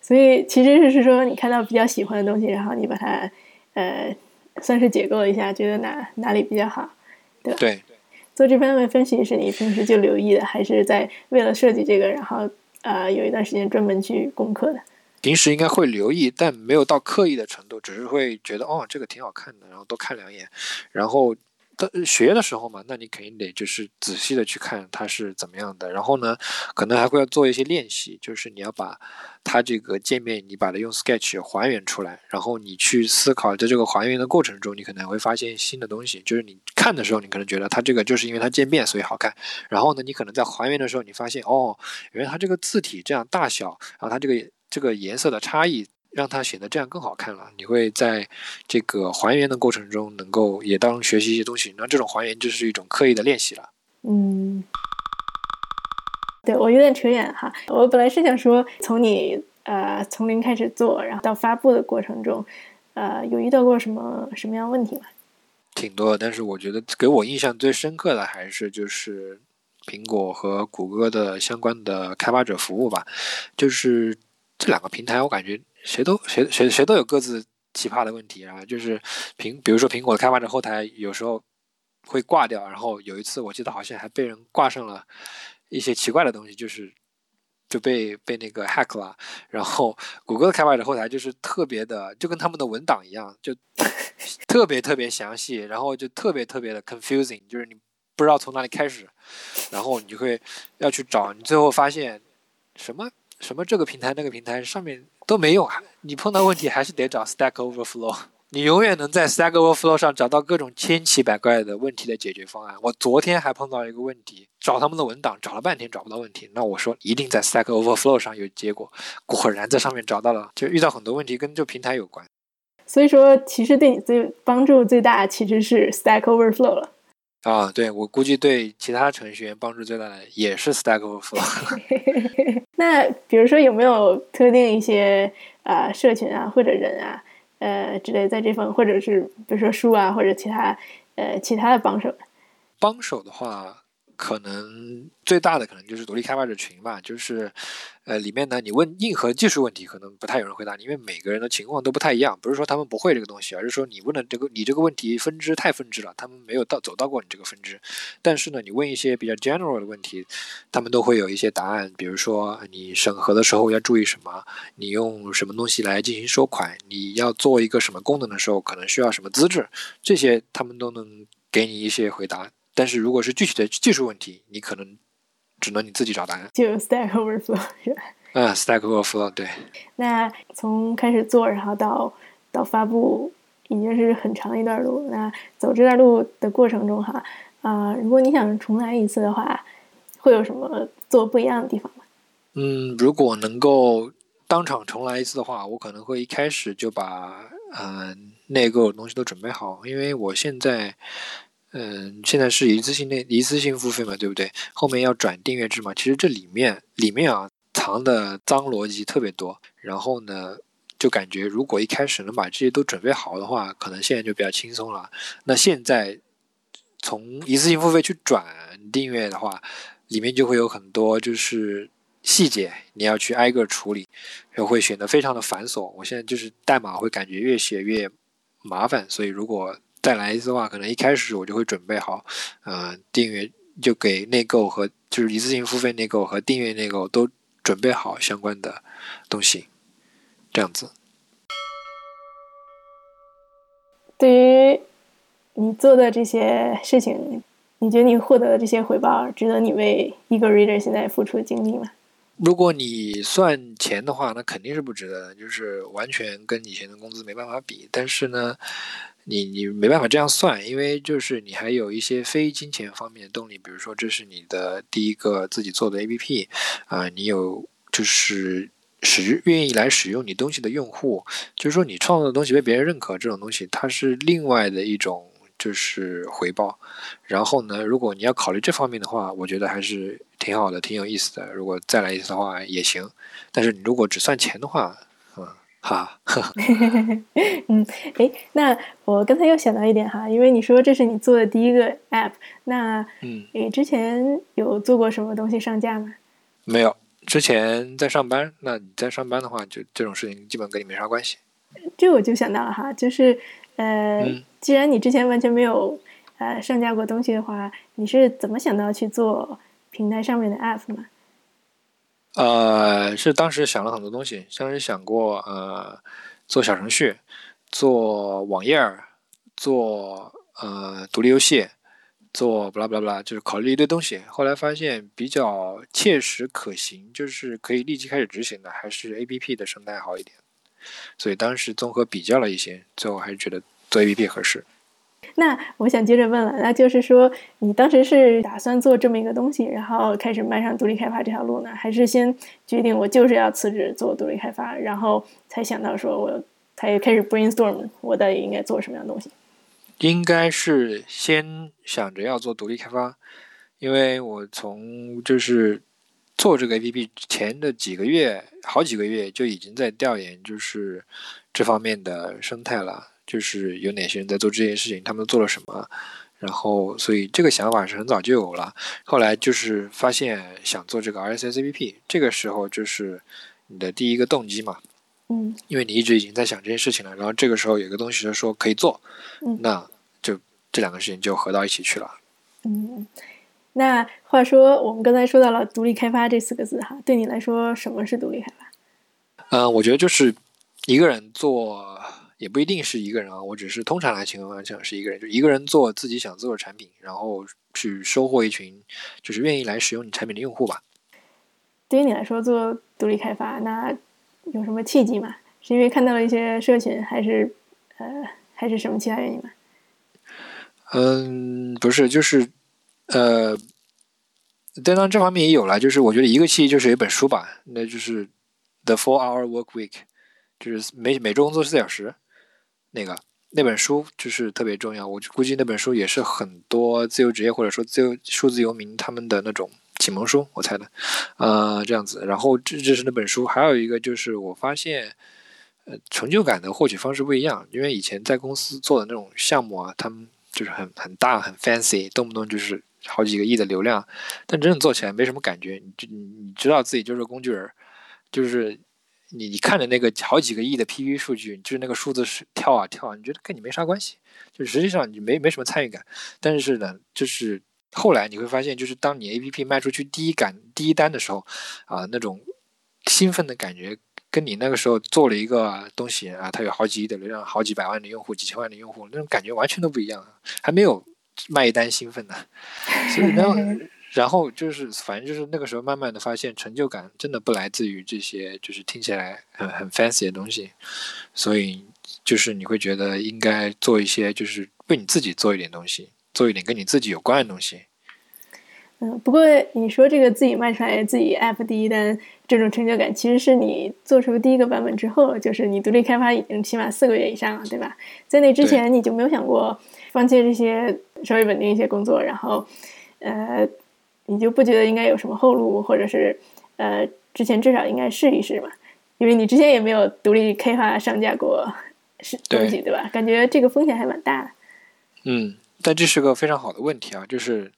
所以其实是说，你看到比较喜欢的东西，然后你把它呃算是解构一下，觉得哪哪里比较好，对吧？对，做这方面分析是你平时就留意的，还是在为了设计这个，然后呃有一段时间专门去攻克的？平时应该会留意，但没有到刻意的程度，只是会觉得哦这个挺好看的，然后多看两眼，然后。学的时候嘛，那你肯定得就是仔细的去看它是怎么样的，然后呢，可能还会要做一些练习，就是你要把它这个界面，你把它用 Sketch 还原出来，然后你去思考，在这个还原的过程中，你可能会发现新的东西。就是你看的时候，你可能觉得它这个就是因为它渐变所以好看，然后呢，你可能在还原的时候，你发现哦，原来它这个字体这样大小，然后它这个这个颜色的差异。让它显得这样更好看了。你会在这个还原的过程中，能够也当学习一些东西。那这种还原就是一种刻意的练习了。嗯，对我有点扯远哈。我本来是想说，从你呃从零开始做，然后到发布的过程中，呃，有遇到过什么什么样问题吗？挺多，但是我觉得给我印象最深刻的还是就是苹果和谷歌的相关的开发者服务吧。就是这两个平台，我感觉。谁都谁谁谁都有各自奇葩的问题啊，就是苹，比如说苹果的开发者后台有时候会挂掉，然后有一次我记得好像还被人挂上了一些奇怪的东西，就是就被被那个 hack 了。然后谷歌的开发者后台就是特别的，就跟他们的文档一样，就特别特别详细，然后就特别特别的 confusing，就是你不知道从哪里开始，然后你就会要去找，你最后发现什么什么这个平台那个平台上面。都没用啊！你碰到问题还是得找 Stack Overflow，(laughs) 你永远能在 Stack Overflow 上找到各种千奇百怪的问题的解决方案。我昨天还碰到一个问题，找他们的文档找了半天找不到问题，那我说一定在 Stack Overflow 上有结果，果然在上面找到了。就遇到很多问题跟这平台有关，所以说其实对你最帮助最大其实是 Stack Overflow 了。啊，对我估计对其他程序员帮助最大的也是 Stack Overflow。(laughs) 那比如说有没有特定一些啊社群啊或者人啊呃之类在这方或者是比如说书啊或者其他呃其他的帮手？帮手的话。可能最大的可能就是独立开发者群吧，就是，呃，里面呢，你问硬核技术问题，可能不太有人回答你，因为每个人的情况都不太一样。不是说他们不会这个东西，而是说你问的这个你这个问题分支太分支了，他们没有到走到过你这个分支。但是呢，你问一些比较 general 的问题，他们都会有一些答案。比如说你审核的时候要注意什么，你用什么东西来进行收款，你要做一个什么功能的时候，可能需要什么资质，这些他们都能给你一些回答。但是如果是具体的技术问题，你可能只能你自己找答案。就 Stack Overflow 是吧？(laughs) 嗯，Stack Overflow 对。那从开始做，然后到到发布，已经是很长一段路。那走这段路的过程中，哈啊，如果你想重来一次的话，会有什么做不一样的地方吗？嗯，如果能够当场重来一次的话，我可能会一开始就把嗯内购的东西都准备好，因为我现在。嗯，现在是一次性的一次性付费嘛，对不对？后面要转订阅制嘛。其实这里面里面啊藏的脏逻辑特别多。然后呢，就感觉如果一开始能把这些都准备好的话，可能现在就比较轻松了。那现在从一次性付费去转订阅的话，里面就会有很多就是细节你要去挨个处理，又会显得非常的繁琐。我现在就是代码会感觉越写越麻烦，所以如果再来一次的话，可能一开始我就会准备好，呃，订阅就给内购和就是一次性付费内购和订阅内购都准备好相关的东西，这样子。对于你做的这些事情，你觉得你获得的这些回报值得你为一个 reader 现在付出的精力吗？如果你算钱的话，那肯定是不值得的，就是完全跟以前的工资没办法比。但是呢。你你没办法这样算，因为就是你还有一些非金钱方面的动力，比如说这是你的第一个自己做的 APP，啊，你有就是使愿意来使用你东西的用户，就是说你创作的东西被别人认可，这种东西它是另外的一种就是回报。然后呢，如果你要考虑这方面的话，我觉得还是挺好的，挺有意思的。如果再来一次的话也行，但是你如果只算钱的话。哈，(laughs) 嗯，哎，那我刚才又想到一点哈，因为你说这是你做的第一个 app，那嗯，你之前有做过什么东西上架吗？没有，之前在上班，那你在上班的话，就这种事情基本跟你没啥关系。这我就想到了哈，就是呃，嗯既然你之前完全没有呃上架过东西的话，你是怎么想到去做平台上面的 app 嘛？呃，是当时想了很多东西，当时想过呃做小程序，做网页儿，做呃独立游戏，做不拉不拉不拉，就是考虑一堆东西。后来发现比较切实可行，就是可以立即开始执行的，还是 A P P 的生态好一点。所以当时综合比较了一些，最后还是觉得做 A P P 合适。那我想接着问了，那就是说，你当时是打算做这么一个东西，然后开始迈上独立开发这条路呢，还是先决定我就是要辞职做独立开发，然后才想到说我才开始 brainstorm 我到底应该做什么样的东西？应该是先想着要做独立开发，因为我从就是做这个 APP 前的几个月，好几个月就已经在调研，就是这方面的生态了，就是有哪些人在做这件事情，他们做了什么，然后所以这个想法是很早就有了。后来就是发现想做这个 RSS APP，这个时候就是你的第一个动机嘛，嗯因为你一直已经在想这件事情了，然后这个时候有个东西就说可以做，嗯那就这两个事情就合到一起去了。嗯。那话说，我们刚才说到了独立开发这四个字哈，对你来说，什么是独立开发？嗯、我觉得就是一个人做，也不一定是一个人啊，我只是通常来情况下是一个人，就一个人做自己想做的产品，然后去收获一群就是愿意来使用你产品的用户吧。对于你来说，做独立开发，那有什么契机吗？是因为看到了一些社群，还是呃，还是什么其他原因吗？嗯，不是，就是呃，当然这方面也有了，就是我觉得一个契机就是一本书吧，那就是《The Four Hour Work Week》，就是每每周工作四小时，那个那本书就是特别重要。我估计那本书也是很多自由职业或者说自由数字游民他们的那种启蒙书，我猜的，呃，这样子。然后这这是那本书，还有一个就是我发现。呃，成就感的获取方式不一样，因为以前在公司做的那种项目啊，他们就是很很大很 fancy，动不动就是好几个亿的流量，但真正做起来没什么感觉。你你你知道自己就是工具人，就是你你看着那个好几个亿的 PV 数据，就是那个数字是跳啊跳啊，你觉得跟你没啥关系，就实际上你没没什么参与感。但是呢，就是后来你会发现，就是当你 APP 卖出去第一感第一单的时候，啊，那种兴奋的感觉。跟你那个时候做了一个东西啊，它有好几亿的流量，好几百万的用户，几千万的用户，那种感觉完全都不一样，还没有卖一单兴奋呢。所以呢，然后就是反正就是那个时候慢慢的发现，成就感真的不来自于这些就是听起来很很 fancy 的东西，所以就是你会觉得应该做一些就是为你自己做一点东西，做一点跟你自己有关的东西。嗯，不过你说这个自己卖出来自己 app 第一单这种成就感，其实是你做出第一个版本之后，就是你独立开发已经起码四个月以上了，对吧？在那之前你就没有想过放弃这些稍微稳定一些工作，然后呃，你就不觉得应该有什么后路，或者是呃，之前至少应该试一试嘛？因为你之前也没有独立开发上架过是东西，对吧？感觉这个风险还蛮大的。嗯，但这是个非常好的问题啊，就是。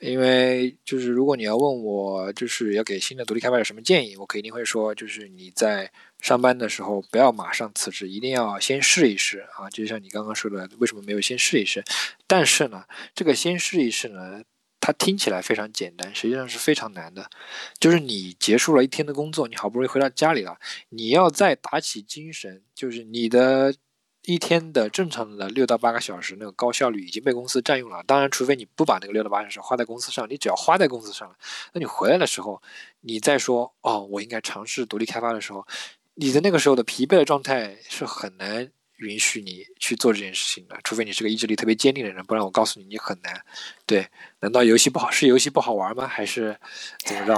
因为就是如果你要问我，就是要给新的独立开发者什么建议，我肯定会说，就是你在上班的时候不要马上辞职，一定要先试一试啊。就像你刚刚说的，为什么没有先试一试？但是呢，这个先试一试呢，它听起来非常简单，实际上是非常难的。就是你结束了一天的工作，你好不容易回到家里了，你要再打起精神，就是你的。一天的正常的六到八个小时，那个高效率已经被公司占用了。当然，除非你不把那个六到八小时花在公司上，你只要花在公司上了，那你回来的时候，你再说哦，我应该尝试独立开发的时候，你的那个时候的疲惫的状态是很难允许你去做这件事情的。除非你是个意志力特别坚定的人，不然我告诉你，你很难。对，难道游戏不好是游戏不好玩吗？还是怎么着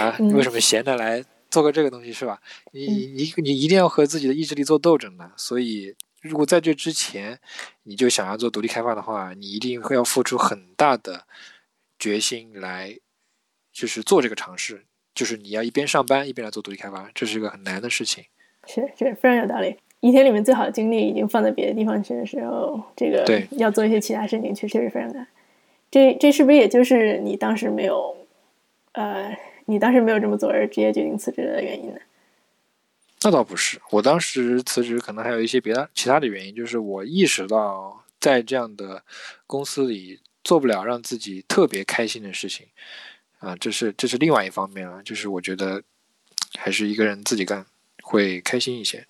啊？你为什么闲着来？做个这个东西是吧？你你你一定要和自己的意志力做斗争的。所以，如果在这之前你就想要做独立开发的话，你一定会要付出很大的决心来，就是做这个尝试。就是你要一边上班一边来做独立开发，这是一个很难的事情。是是，非常有道理。一天里面最好的精力已经放在别的地方去的时候，这个对要做一些其他事情，确实是非常难。这这是不是也就是你当时没有？呃，你当时没有这么做而直接决定辞职的原因呢？那倒不是，我当时辞职可能还有一些别的其他的原因，就是我意识到在这样的公司里做不了让自己特别开心的事情，啊，这是这是另外一方面啊，就是我觉得还是一个人自己干会开心一些。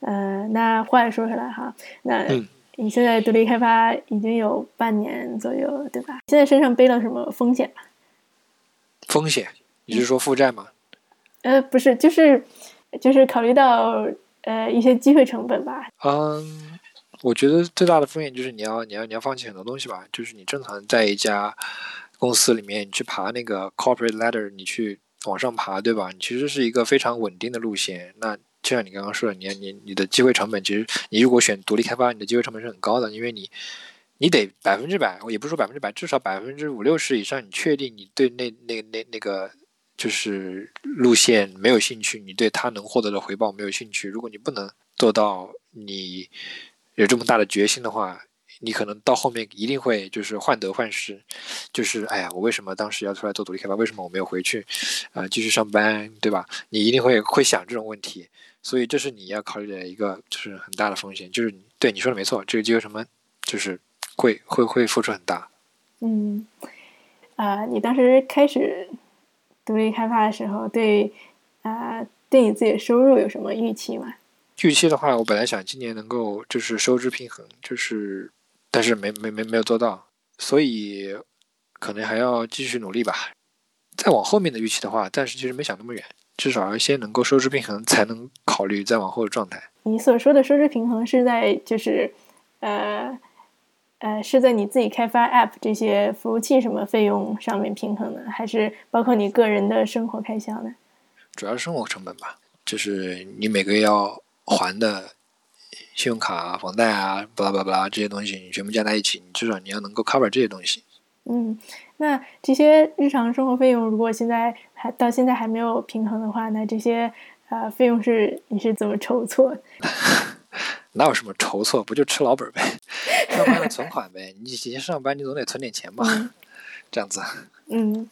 是，呃，那话又说回来哈，那嗯你现在独立开发已经有半年左右，对吧？现在身上背了什么风险吗？风险，你是说负债吗？呃，不是，就是就是考虑到呃一些机会成本吧。嗯，我觉得最大的风险就是你要你要你要放弃很多东西吧，就是你正常在一家公司里面，你去爬那个 corporate ladder，你去往上爬，对吧？你其实是一个非常稳定的路线。那就像你刚刚说的，你你你的机会成本，其实你如果选独立开发，你的机会成本是很高的，因为你你得百分之百，也不是说百分之百，至少百分之五六十以上，你确定你对那那那那个就是路线没有兴趣，你对他能获得的回报没有兴趣。如果你不能做到你有这么大的决心的话，你可能到后面一定会就是患得患失，就是哎呀，我为什么当时要出来做独立开发？为什么我没有回去啊、继续上班，对吧？你一定会会想这种问题，所以这是你要考虑的一个就是很大的风险，就是对你说的没错，这个机会成本就是会会会付出很大。嗯，啊、你当时开始独立开发的时候，对啊、对你自己的收入有什么预期吗？预期的话，我本来想今年能够就是收支平衡，就是但是没没没没有做到，所以可能还要继续努力吧。再往后面的预期的话，暂时其实没想那么远，至少要先能够收支平衡，才能考虑再往后的状态。你所说的收支平衡是在就是呃呃是在你自己开发 App 这些服务器什么费用上面平衡呢，还是包括你个人的生活开销呢？主要是生活成本吧，就是你每个月要还的信用卡啊、房贷啊、巴拉巴拉巴拉这些东西，你全部加在一起，你至少你要能够 cover 这些东西。嗯，那这些日常生活费用，如果现在还到现在还没有平衡的话，那这些呃费用是你是怎么筹措？(laughs) 哪有什么筹措，不就吃老本呗？(laughs) 上班的存款呗，你以前上班你总得存点钱吧？嗯这样子。嗯，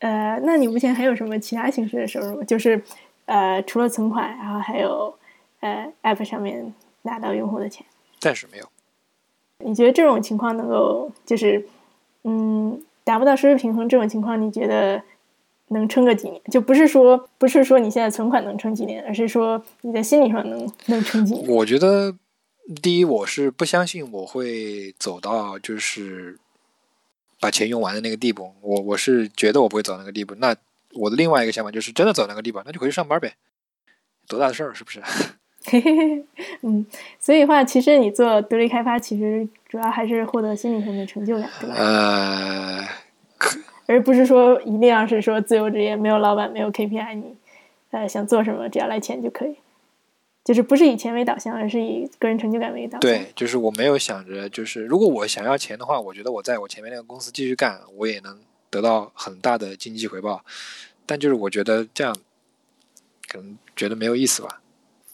呃，那你目前还有什么其他形式的收入？就是呃，除了存款，然后还有呃 App 上面拿到用户的钱。暂时没有。你觉得这种情况能够就是嗯达不到收支平衡这种情况，你觉得能撑个几年？就不是说不是说你现在存款能撑几年，而是说你在心理上能能撑几年？我觉得，第一，我是不相信我会走到就是把钱用完的那个地步。我我是觉得我不会走那个地步。那我的另外一个想法就是，真的走那个地步，那就回去上班呗，多大的事儿，是不是？嘿嘿嘿，嗯，所以话，其实你做独立开发，其实主要还是获得心理上的成就感，对吧？呃，而不是说一定要是说自由职业，没有老板，没有 KPI，你呃想做什么，只要来钱就可以。就是不是以钱为导向，而是以个人成就感为导向。对，就是我没有想着，就是如果我想要钱的话，我觉得我在我前面那个公司继续干，我也能得到很大的经济回报。但就是我觉得这样，可能觉得没有意思吧。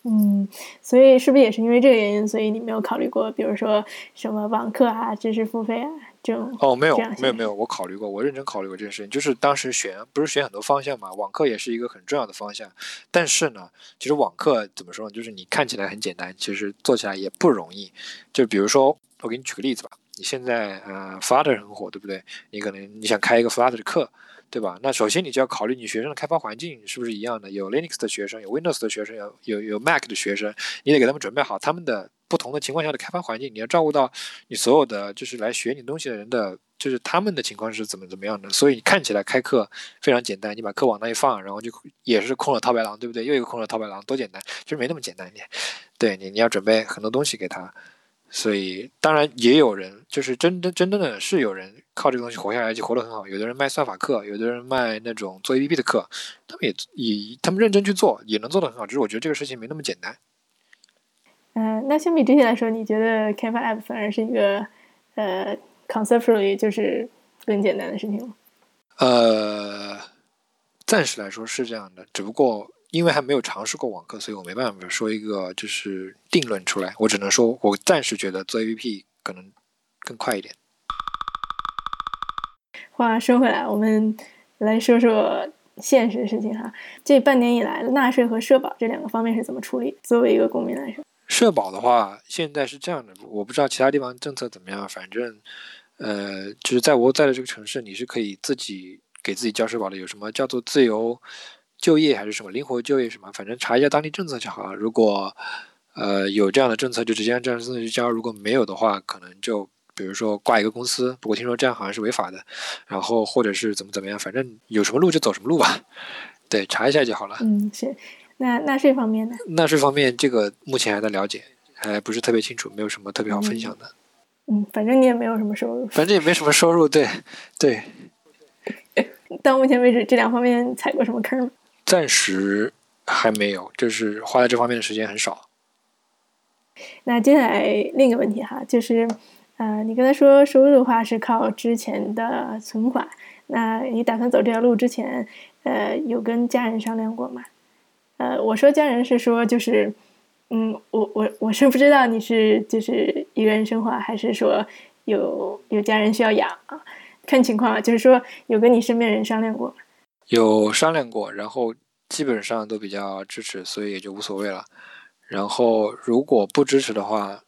嗯，所以是不是也是因为这个原因，所以你没有考虑过，比如说什么网课啊、知识付费啊这种？哦，没有，没有，没有，我考虑过，我认真考虑过这件事情。就是当时选，不是选很多方向嘛，网课也是一个很重要的方向。但是呢，其实网课怎么说呢？就是你看起来很简单，其实做起来也不容易。就比如说，我给你举个例子吧，你现在呃，Flutter 很火，对不对？你可能你想开一个 Flutter 的课，对吧？那首先你就要考虑你学生的开发环境是不是一样的，有 Linux 的学生，有 Windows 的学生，有有有 Mac 的学生，你得给他们准备好他们的不同的情况下的开发环境，你要照顾到你所有的就是来学你东西的人的，就是他们的情况是怎么怎么样的。所以你看起来开课非常简单，你把课往那一放，然后就也是空了套白狼，对不对？又一个空了套白狼，多简单，其实没那么简单一点。对你，你要准备很多东西给他。所以，当然也有人，就是真真真正的是有人靠这个东西活下来，就活得很好。有的人卖算法课，有的人卖那种做 APP 的课，他们也也他们认真去做，也能做得很好。只是我觉得这个事情没那么简单。嗯、那相比这些来说，你觉得开发 App 反而是一个呃 conceptually 就是更简单的事情吗？呃，暂时来说是这样的，只不过因为还没有尝试过网课，所以我没办法说一个就是定论出来。我只能说，我暂时觉得做 APP 可能更快一点。话说回来，我们来说说现实事情哈。这半年以来，纳税和社保这两个方面是怎么处理？作为一个公民来说，社保的话，现在是这样的，我不知道其他地方政策怎么样，反正，呃，就是在我在的这个城市，你是可以自己给自己交社保的。有什么叫做自由就业还是什么灵活就业什么？反正查一下当地政策就好了。如果呃有这样的政策，就直接按这样的政策去交；如果没有的话，可能就。比如说挂一个公司，不过听说这样好像是违法的，然后或者是怎么怎么样，反正有什么路就走什么路吧。对，查一下就好了。嗯，是。那纳税方面呢？纳税方面，这个目前还在了解，还不是特别清楚，没有什么特别好分享的。嗯，反正你也没有什么收入。反正也没什么收入，对对。(laughs) 到目前为止，这两方面踩过什么坑吗？暂时还没有，就是花在这方面的时间很少。那接下来另一个问题哈，就是。呃，你刚才说收入的话是靠之前的存款，那你打算走这条路之前，呃，有跟家人商量过吗？呃，我说家人是说就是，嗯，我我我是不知道你是就是一个人生活，还是说有有家人需要养啊？看情况，就是说有跟你身边人商量过吗？有商量过，然后基本上都比较支持，所以也就无所谓了。然后如果不支持的话。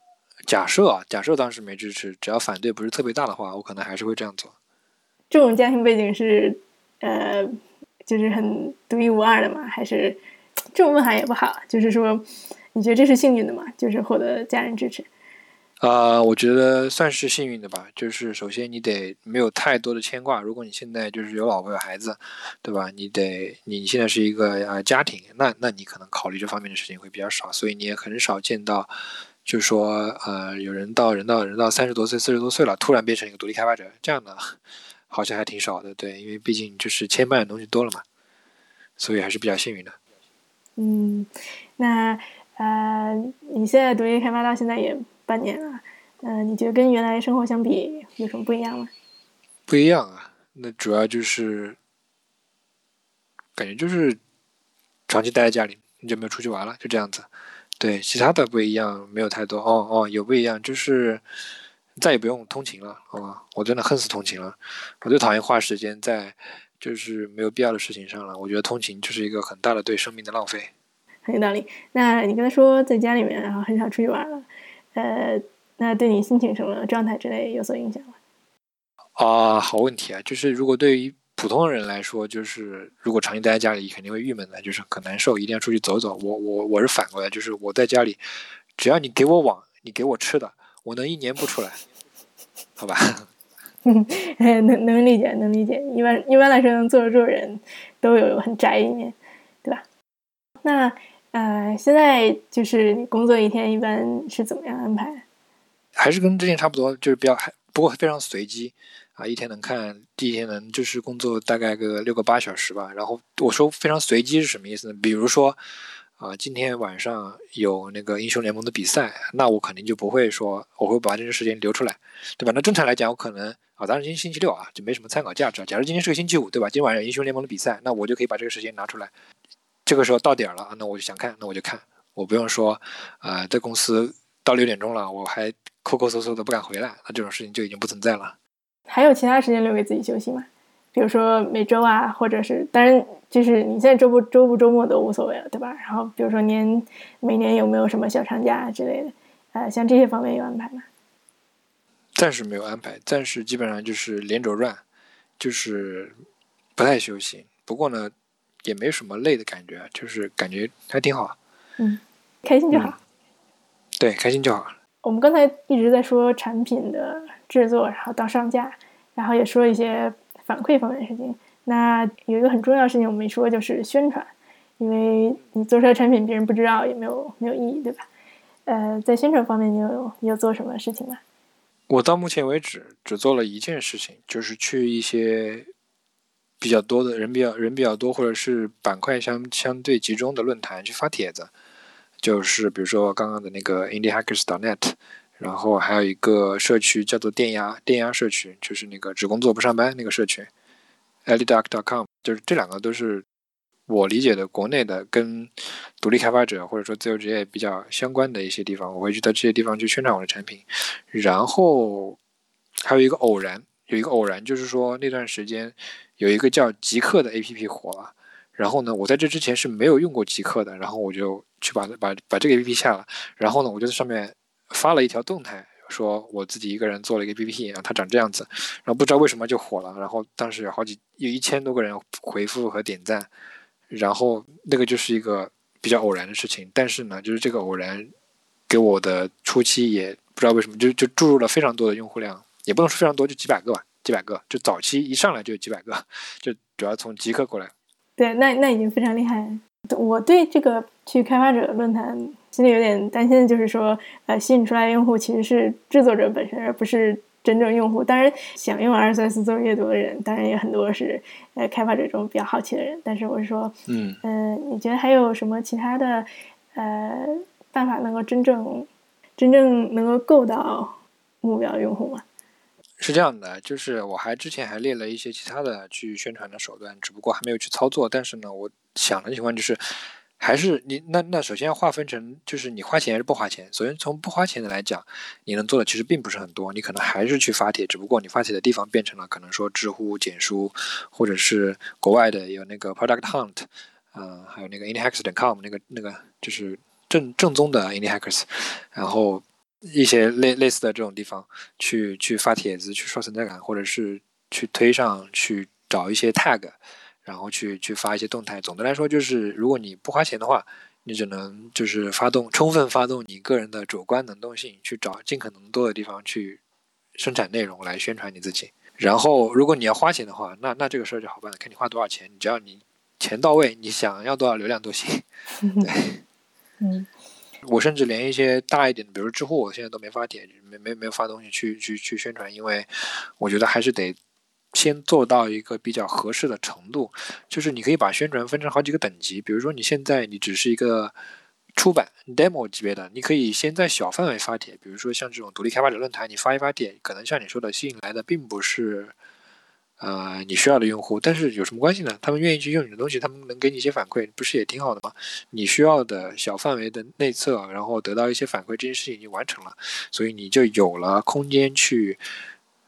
假设啊，假设当时没支持，只要反对不是特别大的话，我可能还是会这样做。这种家庭背景是，呃，就是很独一无二的嘛？还是这种问法也不好？就是说，你觉得这是幸运的吗？就是获得家人支持？啊，我觉得算是幸运的吧。就是首先你得没有太多的牵挂。如果你现在就是有老婆有孩子，对吧？你得你现在是一个啊家庭，那那你可能考虑这方面的事情会比较少，所以你也很少见到。就是说，呃，有人到人到人到三十多岁、四十多岁了，突然变成一个独立开发者，这样的好像还挺少的，对，因为毕竟就是牵绊的东西多了嘛，所以还是比较幸运的。嗯，那呃，你现在独立开发到现在也半年了，嗯，你觉得跟原来生活相比有什么不一样吗？不一样啊，那主要就是感觉就是长期待在家里，你就没有出去玩了，就这样子。对，其他的不一样，没有太多。哦哦，有不一样，就是再也不用通勤了，好吧？我真的恨死通勤了，我最讨厌花时间在就是没有必要的事情上了。我觉得通勤就是一个很大的对生命的浪费。很有道理。那你刚才说在家里面，然后很少出去玩了，呃，那对你心情什么状态之类有所影响吗？啊，好问题啊，就是如果对于。普通人来说，就是如果长期待在家里，肯定会郁闷的，就是很难受，一定要出去走走。我我我是反过来，就是我在家里，只要你给我网，你给我吃的，我能一年不出来，好吧？(laughs) 能能理解，能理解。一般一般来说，能坐得住人都有很宅一面，对吧？那呃，现在就是你工作一天一般是怎么样安排？还是跟之前差不多，就是比较还不过非常随机。啊，一天能看，第一天能就是工作大概个六个八小时吧。然后我说非常随机是什么意思呢？比如说，啊，今天晚上有那个英雄联盟的比赛，那我肯定就不会说我会把这个时间留出来，对吧？那正常来讲，我可能啊，当然今天星期六啊，就没什么参考价值。假如今天是个星期五，对吧？今晚上英雄联盟的比赛，那我就可以把这个时间拿出来。这个时候到点了，那我就想看，那我就看，我不用说啊，在公司到六点钟了，我还抠抠搜搜的不敢回来，那这种事情就已经不存在了。还有其他时间留给自己休息吗？比如说每周啊，或者是当然就是你现在周不周不周末都无所谓了，对吧？然后比如说年每年有没有什么小长假之类的？呃，像这些方面有安排吗？暂时没有安排，暂时基本上就是连轴转，就是不太休息。不过呢，也没什么累的感觉，就是感觉还挺好。嗯，开心就好。对，开心就好。我们刚才一直在说产品的。制作，然后到上架，然后也说一些反馈方面的事情。那有一个很重要的事情我没说，就是宣传，因为你做出来产品别人不知道也没有没有意义，对吧？呃，在宣传方面，你有你有做什么事情吗？我到目前为止只做了一件事情，就是去一些比较多的人比较人比较多，或者是板块相相对集中的论坛去发帖子，就是比如说刚刚的那个 indiehackers.net。然后还有一个社区叫做电压电压社区，就是那个只工作不上班那个社区 e l i d u c k c o m 就是这两个都是我理解的国内的跟独立开发者或者说自由职业比较相关的一些地方，我会去到这些地方去宣传我的产品。然后还有一个偶然有一个偶然，就是说那段时间有一个叫极客的 APP 火了，然后呢，我在这之前是没有用过极客的，然后我就去把把把这个 APP 下了，然后呢，我就在上面发了一条动态，说我自己一个人做了一个 PPT，然后它长这样子，然后不知道为什么就火了，然后当时有好几有一千多个人回复和点赞，然后那个就是一个比较偶然的事情，但是呢，就是这个偶然给我的初期也不知道为什么就就注入了非常多的用户量。也不能说非常多，就几百个吧，几百个。就早期一上来就几百个，就主要从极客过来。对，那那已经非常厉害。我对这个去开发者论坛心里有点担心的就是说，呃，吸引出来用户其实是制作者本身，而不是真正用户。当然，想用 RSS 做阅读的人，当然也很多是呃开发者中比较好奇的人。但是我是说，嗯嗯，你觉得还有什么其他的呃办法能够真正真正能够够到目标用户吗？是这样的，就是我还之前还列了一些其他的去宣传的手段，只不过还没有去操作。但是呢，我想的情况就是，还是你那那首先要划分成，就是你花钱还是不花钱。首先从不花钱的来讲，你能做的其实并不是很多，你可能还是去发帖，只不过你发帖的地方变成了可能说知乎、简书，或者是国外的有那个 Product Hunt，嗯，还有那个 i n h a c k s c o m 那个那个就是正正宗的 i n h a c k e r s 然后。一些类类似的这种地方去去发帖子去刷存在感，或者是去推上去找一些 tag，然后去去发一些动态。总的来说，就是如果你不花钱的话，你只能就是发动充分发动你个人的主观能动性，去找尽可能多的地方去生产内容来宣传你自己。然后，如果你要花钱的话，那那这个事儿就好办了，看你花多少钱，只要你钱到位，你想要多少流量都行。(laughs) 对，嗯。(laughs) 我甚至连一些大一点的，比如知乎，我现在都没法点，没没没有发东西去去去宣传，因为我觉得还是得先做到一个比较合适的程度。就是你可以把宣传分成好几个等级，比如说你现在你只是一个出版 demo 级别的，你可以先在小范围发帖，比如说像这种独立开发者论坛，你发一发帖，可能像你说的吸引来的并不是。呃，你需要的用户，但是有什么关系呢？他们愿意去用你的东西，他们能给你一些反馈，不是也挺好的吗？你需要的小范围的内测，然后得到一些反馈，这件事情已经完成了，所以你就有了空间去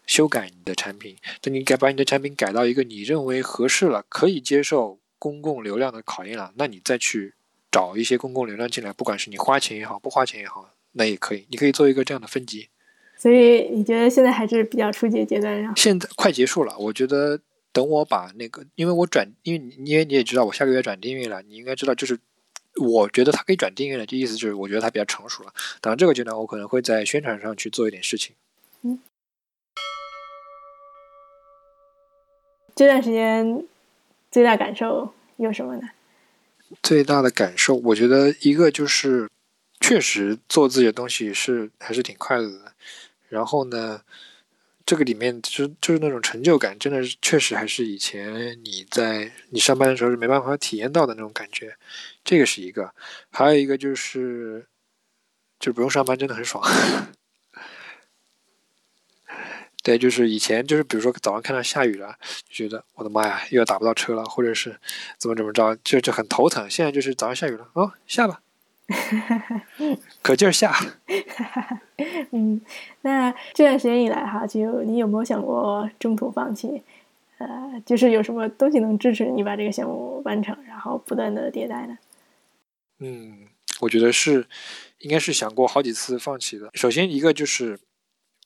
修改你的产品。等你改把你的产品改到一个你认为合适了，可以接受公共流量的考验了，那你再去找一些公共流量进来，不管是你花钱也好，不花钱也好，那也可以。你可以做一个这样的分级。所以你觉得现在还是比较初级阶段上？现在快结束了，我觉得等我把那个，因为我转，因为因为你也知道我下个月转订阅了，你应该知道，就是我觉得它可以转订阅了，这意思就是我觉得它比较成熟了。当然这个阶段，我可能会在宣传上去做一点事情。嗯，这段时间最大感受有什么呢？最大的感受，我觉得一个就是确实做自己的东西是还是挺快乐的。然后呢，这个里面就就是那种成就感，真的是确实还是以前你在你上班的时候是没办法体验到的那种感觉。这个是一个，还有一个就是，就不用上班真的很爽。对，就是以前就是比如说早上看到下雨了，就觉得我的妈呀，又要打不到车了，或者是怎么怎么着，就就很头疼。现在就是早上下雨了，哦，下吧。(laughs) 可劲儿下。(laughs) 嗯，那这段时间以来哈，就你有没有想过中途放弃？呃，就是有什么东西能支持你把这个项目完成，然后不断的迭代呢？嗯，我觉得是，应该是想过好几次放弃的。首先一个就是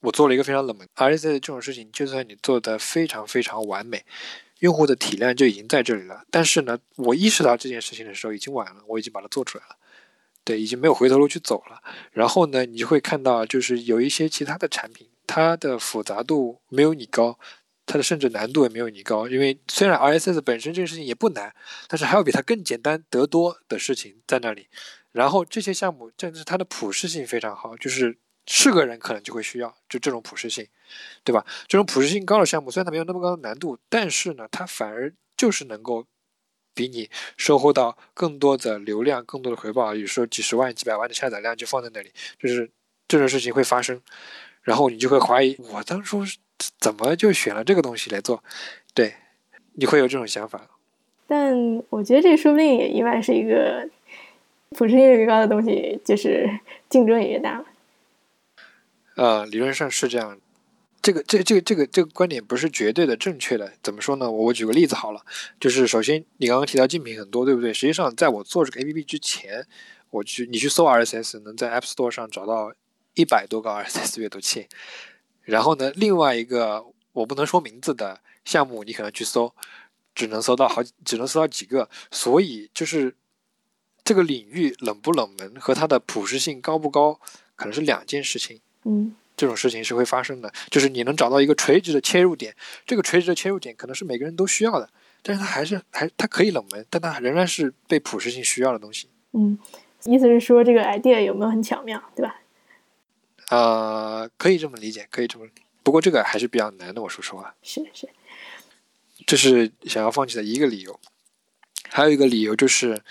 我做了一个非常冷门，RSS 这种事情，就算你做的非常非常完美，用户的体量就已经在这里了。但是呢，我意识到这件事情的时候已经晚了，我已经把它做出来了。对，已经没有回头路去走了。然后呢，你就会看到，就是有一些其他的产品，它的复杂度没有你高，它的甚至难度也没有你高。因为虽然 RSS 本身这个事情也不难，但是还有比它更简单得多的事情在那里。然后这些项目，甚至它的普适性非常好，就是是个人可能就会需要，就这种普适性，对吧？这种普适性高的项目，虽然它没有那么高的难度，但是呢，它反而就是能够。比你收获到更多的流量、更多的回报，有时候几十万、几百万的下载量就放在那里，就是这种事情会发生，然后你就会怀疑，我当初怎么就选了这个东西来做？对，你会有这种想法。但我觉得这说不定也意外是一个普适性越高的东西，就是竞争也越大呃，理论上是这样。这个这这个这个这个观点不是绝对的正确的。怎么说呢？我我举个例子好了，就是首先你刚刚提到竞品很多，对不对？实际上在我做这个 APP 之前，我去你去搜 RSS，能在 App Store 上找到一百多个 (laughs) RSS 阅读器。然后呢，另外一个我不能说名字的项目，你可能去搜，只能搜到好，只能搜到几个。所以就是这个领域冷不冷门和它的普适性高不高，可能是两件事情。嗯。这种事情是会发生的，就是你能找到一个垂直的切入点，这个垂直的切入点可能是每个人都需要的，但是它还是还它可以冷门，但它仍然是被普适性需要的东西。嗯，意思是说这个 idea 有没有很巧妙，对吧？呃，可以这么理解，可以这么，不过这个还是比较难的，我说实话。是是，这是想要放弃的一个理由，还有一个理由就是，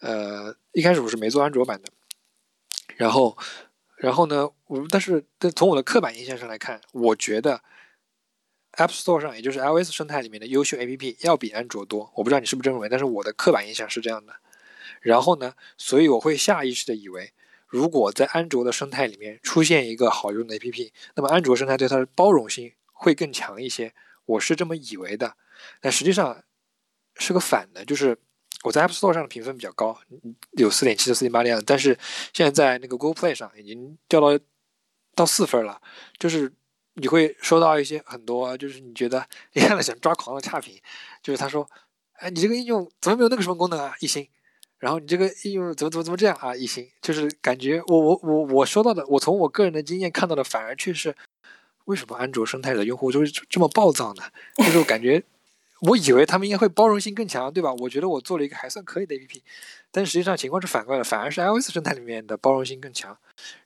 呃，一开始我是没做安卓版的，然后。然后呢，我但是但从我的刻板印象上来看，我觉得 App Store 上，也就是 iOS 生态里面的优秀 APP 要比安卓多。我不知道你是不是这么认为，但是我的刻板印象是这样的。然后呢，所以我会下意识的以为，如果在安卓的生态里面出现一个好用的 APP，那么安卓生态对它的包容性会更强一些。我是这么以为的，但实际上是个反的，就是。我在 App Store 上的评分比较高，有四点七、四点八的样子。但是现在在那个 Google Play 上已经掉到到四分了，就是你会收到一些很多，就是你觉得你看了想抓狂的差评，就是他说：“哎，你这个应用怎么没有那个什么功能啊？”一星，然后你这个应用怎么怎么怎么这样啊？一星，就是感觉我我我我收到的，我从我个人的经验看到的，反而却是为什么安卓生态的用户就是这么暴躁呢？就是我感觉。我以为他们应该会包容性更强，对吧？我觉得我做了一个还算可以的 APP，但实际上情况是反过来的，反而是 iOS 生态里面的包容性更强。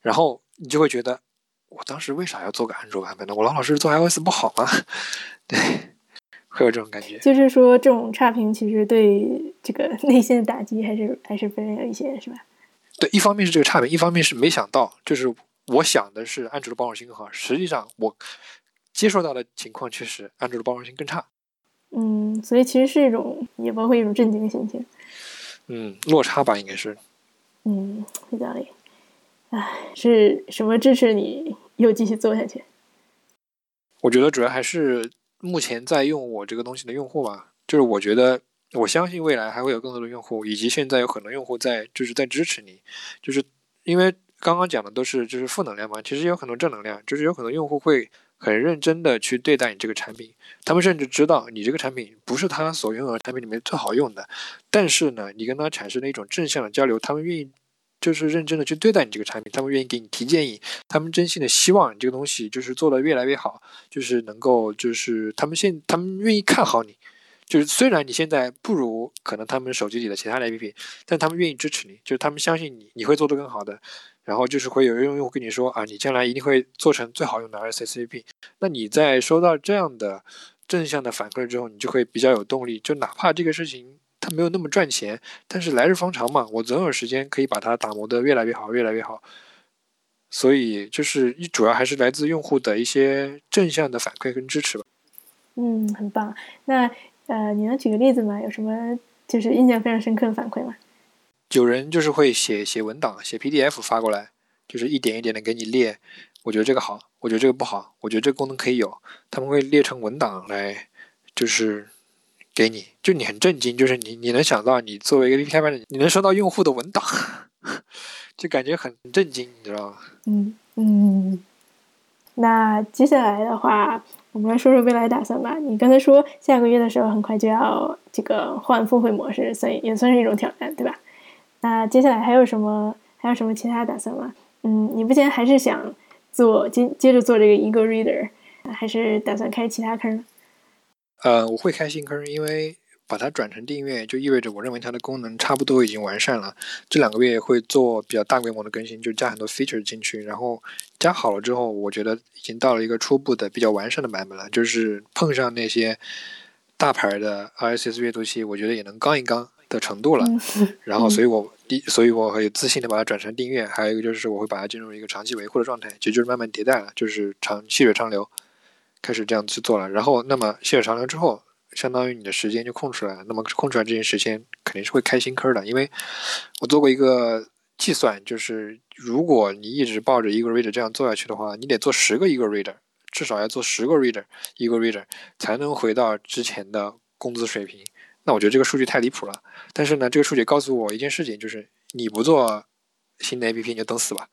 然后你就会觉得，我当时为啥要做个安卓版本呢？我老老实实做 iOS 不好吗？(laughs) 对，会有这种感觉。就是说，这种差评其实对这个内心的打击还是还是非常有一些，是吧？对，一方面是这个差评，一方面是没想到，就是我想的是安卓的包容性更好，实际上我接受到的情况却是安卓的包容性更差。嗯，所以其实是一种，也包括一种震惊的心情。嗯，落差吧，应该是。嗯，有道理。唉，是什么支持你又继续做下去？我觉得主要还是目前在用我这个东西的用户吧。就是我觉得，我相信未来还会有更多的用户，以及现在有很多用户在，就是在支持你。就是因为刚刚讲的都是就是负能量嘛，其实有很多正能量，就是有很多用户会。很认真的去对待你这个产品，他们甚至知道你这个产品不是他所拥有的产品里面最好用的，但是呢，你跟他产生了一种正向的交流，他们愿意就是认真的去对待你这个产品，他们愿意给你提建议，他们真心的希望你这个东西就是做的越来越好，就是能够就是他们现他们愿意看好你，就是虽然你现在不如可能他们手机里的其他的 APP，但他们愿意支持你，就是他们相信你你会做得更好的。然后就是会有用户跟你说啊，你将来一定会做成最好用的 RSSAP。那你在收到这样的正向的反馈之后，你就会比较有动力。就哪怕这个事情它没有那么赚钱，但是来日方长嘛，我总有时间可以把它打磨得越来越好，越来越好。所以就是主要还是来自用户的一些正向的反馈跟支持吧。嗯，很棒。那呃，你能举个例子吗？有什么就是印象非常深刻的反馈吗？有人就是会写写文档，写 PDF 发过来，就是一点一点的给你列。我觉得这个好，我觉得这个不好，我觉得这个功能可以有。他们会列成文档来，就是给你，就你很震惊，就是你你能想到你作为一个开发者，你能收到用户的文档，(laughs) 就感觉很震惊，你知道吗？嗯嗯。那接下来的话，我们来说说未来打算吧。你刚才说下个月的时候很快就要这个换付费模式，所以也算是一种挑战，对吧？那接下来还有什么？还有什么其他打算吗？嗯，你目前还是想做接接着做这个一个 reader，还是打算开其他坑？呃，我会开新坑，因为把它转成订阅，就意味着我认为它的功能差不多已经完善了。这两个月会做比较大规模的更新，就加很多 feature 进去，然后加好了之后，我觉得已经到了一个初步的比较完善的版本了。就是碰上那些大牌的 RSS 阅读器，我觉得也能刚一刚。的程度了，然后，所以我第，所以我会有自信的把它转成订阅。还有一个就是，我会把它进入一个长期维护的状态，其实就是慢慢迭代了，就是长细水长流，开始这样去做了。然后，那么细水长流之后，相当于你的时间就空出来了。那么空出来这些时间肯定是会开新坑的，因为我做过一个计算，就是如果你一直抱着一个 reader 这样做下去的话，你得做十个一个 reader，至少要做十个 reader，一个 reader 才能回到之前的工资水平。那我觉得这个数据太离谱了。但是呢，这个数据告诉我一件事情，就是你不做新的 APP，你就等死吧。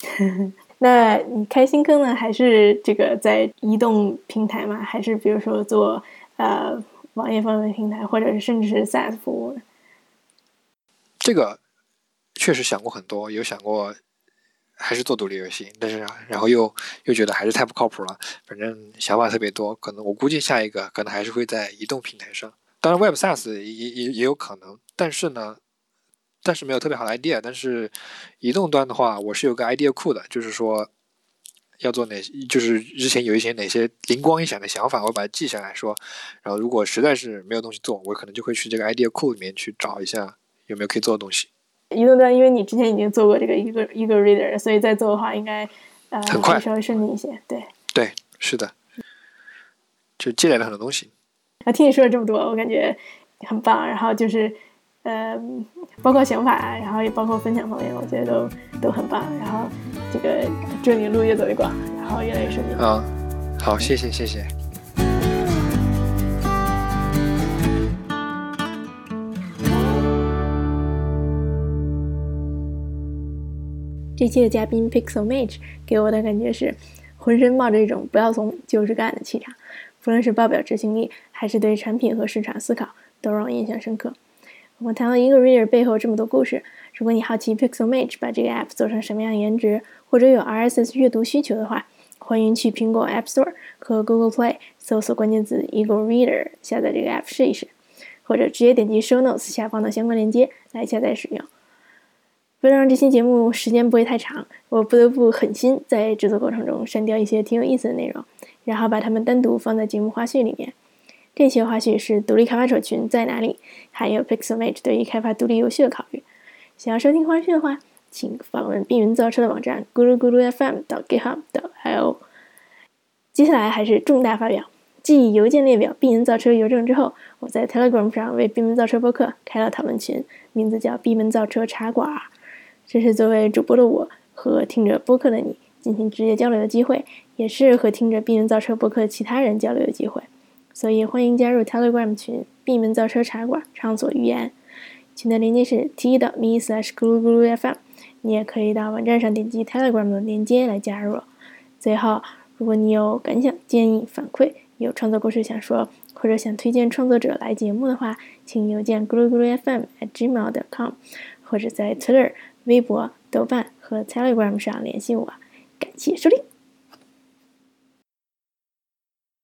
(laughs) 那你开新坑呢，还是这个在移动平台吗？还是比如说做呃网页方面平台，或者是甚至是 SaaS 服务呢？这个确实想过很多，有想过还是做独立游戏，但是然后又又觉得还是太不靠谱了。反正想法特别多，可能我估计下一个可能还是会在移动平台上。当然，Web SaaS 也也也有可能，但是呢，但是没有特别好的 idea。但是移动端的话，我是有个 idea 库的，就是说要做哪，就是之前有一些哪些灵光一闪的想法，我把它记下来说。然后如果实在是没有东西做，我可能就会去这个 idea 库里面去找一下有没有可以做的东西。移动端，因为你之前已经做过这个一个一个 reader，所以再做的话，应该呃很快稍微顺利一些。对对，是的，就积累了很多东西。啊，听你说了这么多，我感觉很棒。然后就是，呃，包括想法，然后也包括分享方面，我觉得都都很棒。然后这个祝你路越走越广，然后越来越顺利。啊，好，谢谢，谢谢。这期的嘉宾 Pixel Mage 给我的感觉是，浑身冒着一种不要怂就是干的气场。不论是报表执行力，还是对产品和市场思考，都让我印象深刻。我们谈了一个 Reader 背后这么多故事，如果你好奇 Pixelmage 把这个 App 做成什么样颜值，或者有 RSS 阅读需求的话，欢迎去苹果 App Store 和 Google Play 搜索关键字 Eagle Reader 下载这个 App 试一试，或者直接点击 Show Notes 下方的相关链接来下载使用。为了让这期节目时间不会太长，我不得不狠心在制作过程中删掉一些挺有意思的内容。然后把它们单独放在节目花絮里面。这些花絮是独立开发者群在哪里，还有 Pixelmate 对于开发独立游戏的考虑。想要收听花絮的话，请访问碧云造车的网站咕噜咕噜 FM 到 GitHub 到 IO。接下来还是重大发表，继邮件列表碧云造车邮政之后，我在 Telegram 上为闭门造车播客开了讨论群，名字叫闭门造车茶馆。这是作为主播的我和听着播客的你进行直接交流的机会。也是和听着闭门造车博客其他人交流的机会，所以欢迎加入 Telegram 群“闭门造车茶馆”，畅所欲言。群的链接是 t.me/slash 咕噜咕噜 FM，你也可以到网站上点击 Telegram 的链接来加入。最后，如果你有感想、建议、反馈，有创作故事想说，或者想推荐创作者来节目的话，请邮件咕噜咕噜 FM at gmail.com，或者在 Twitter、微博、豆瓣和 Telegram 上联系我。感谢收听。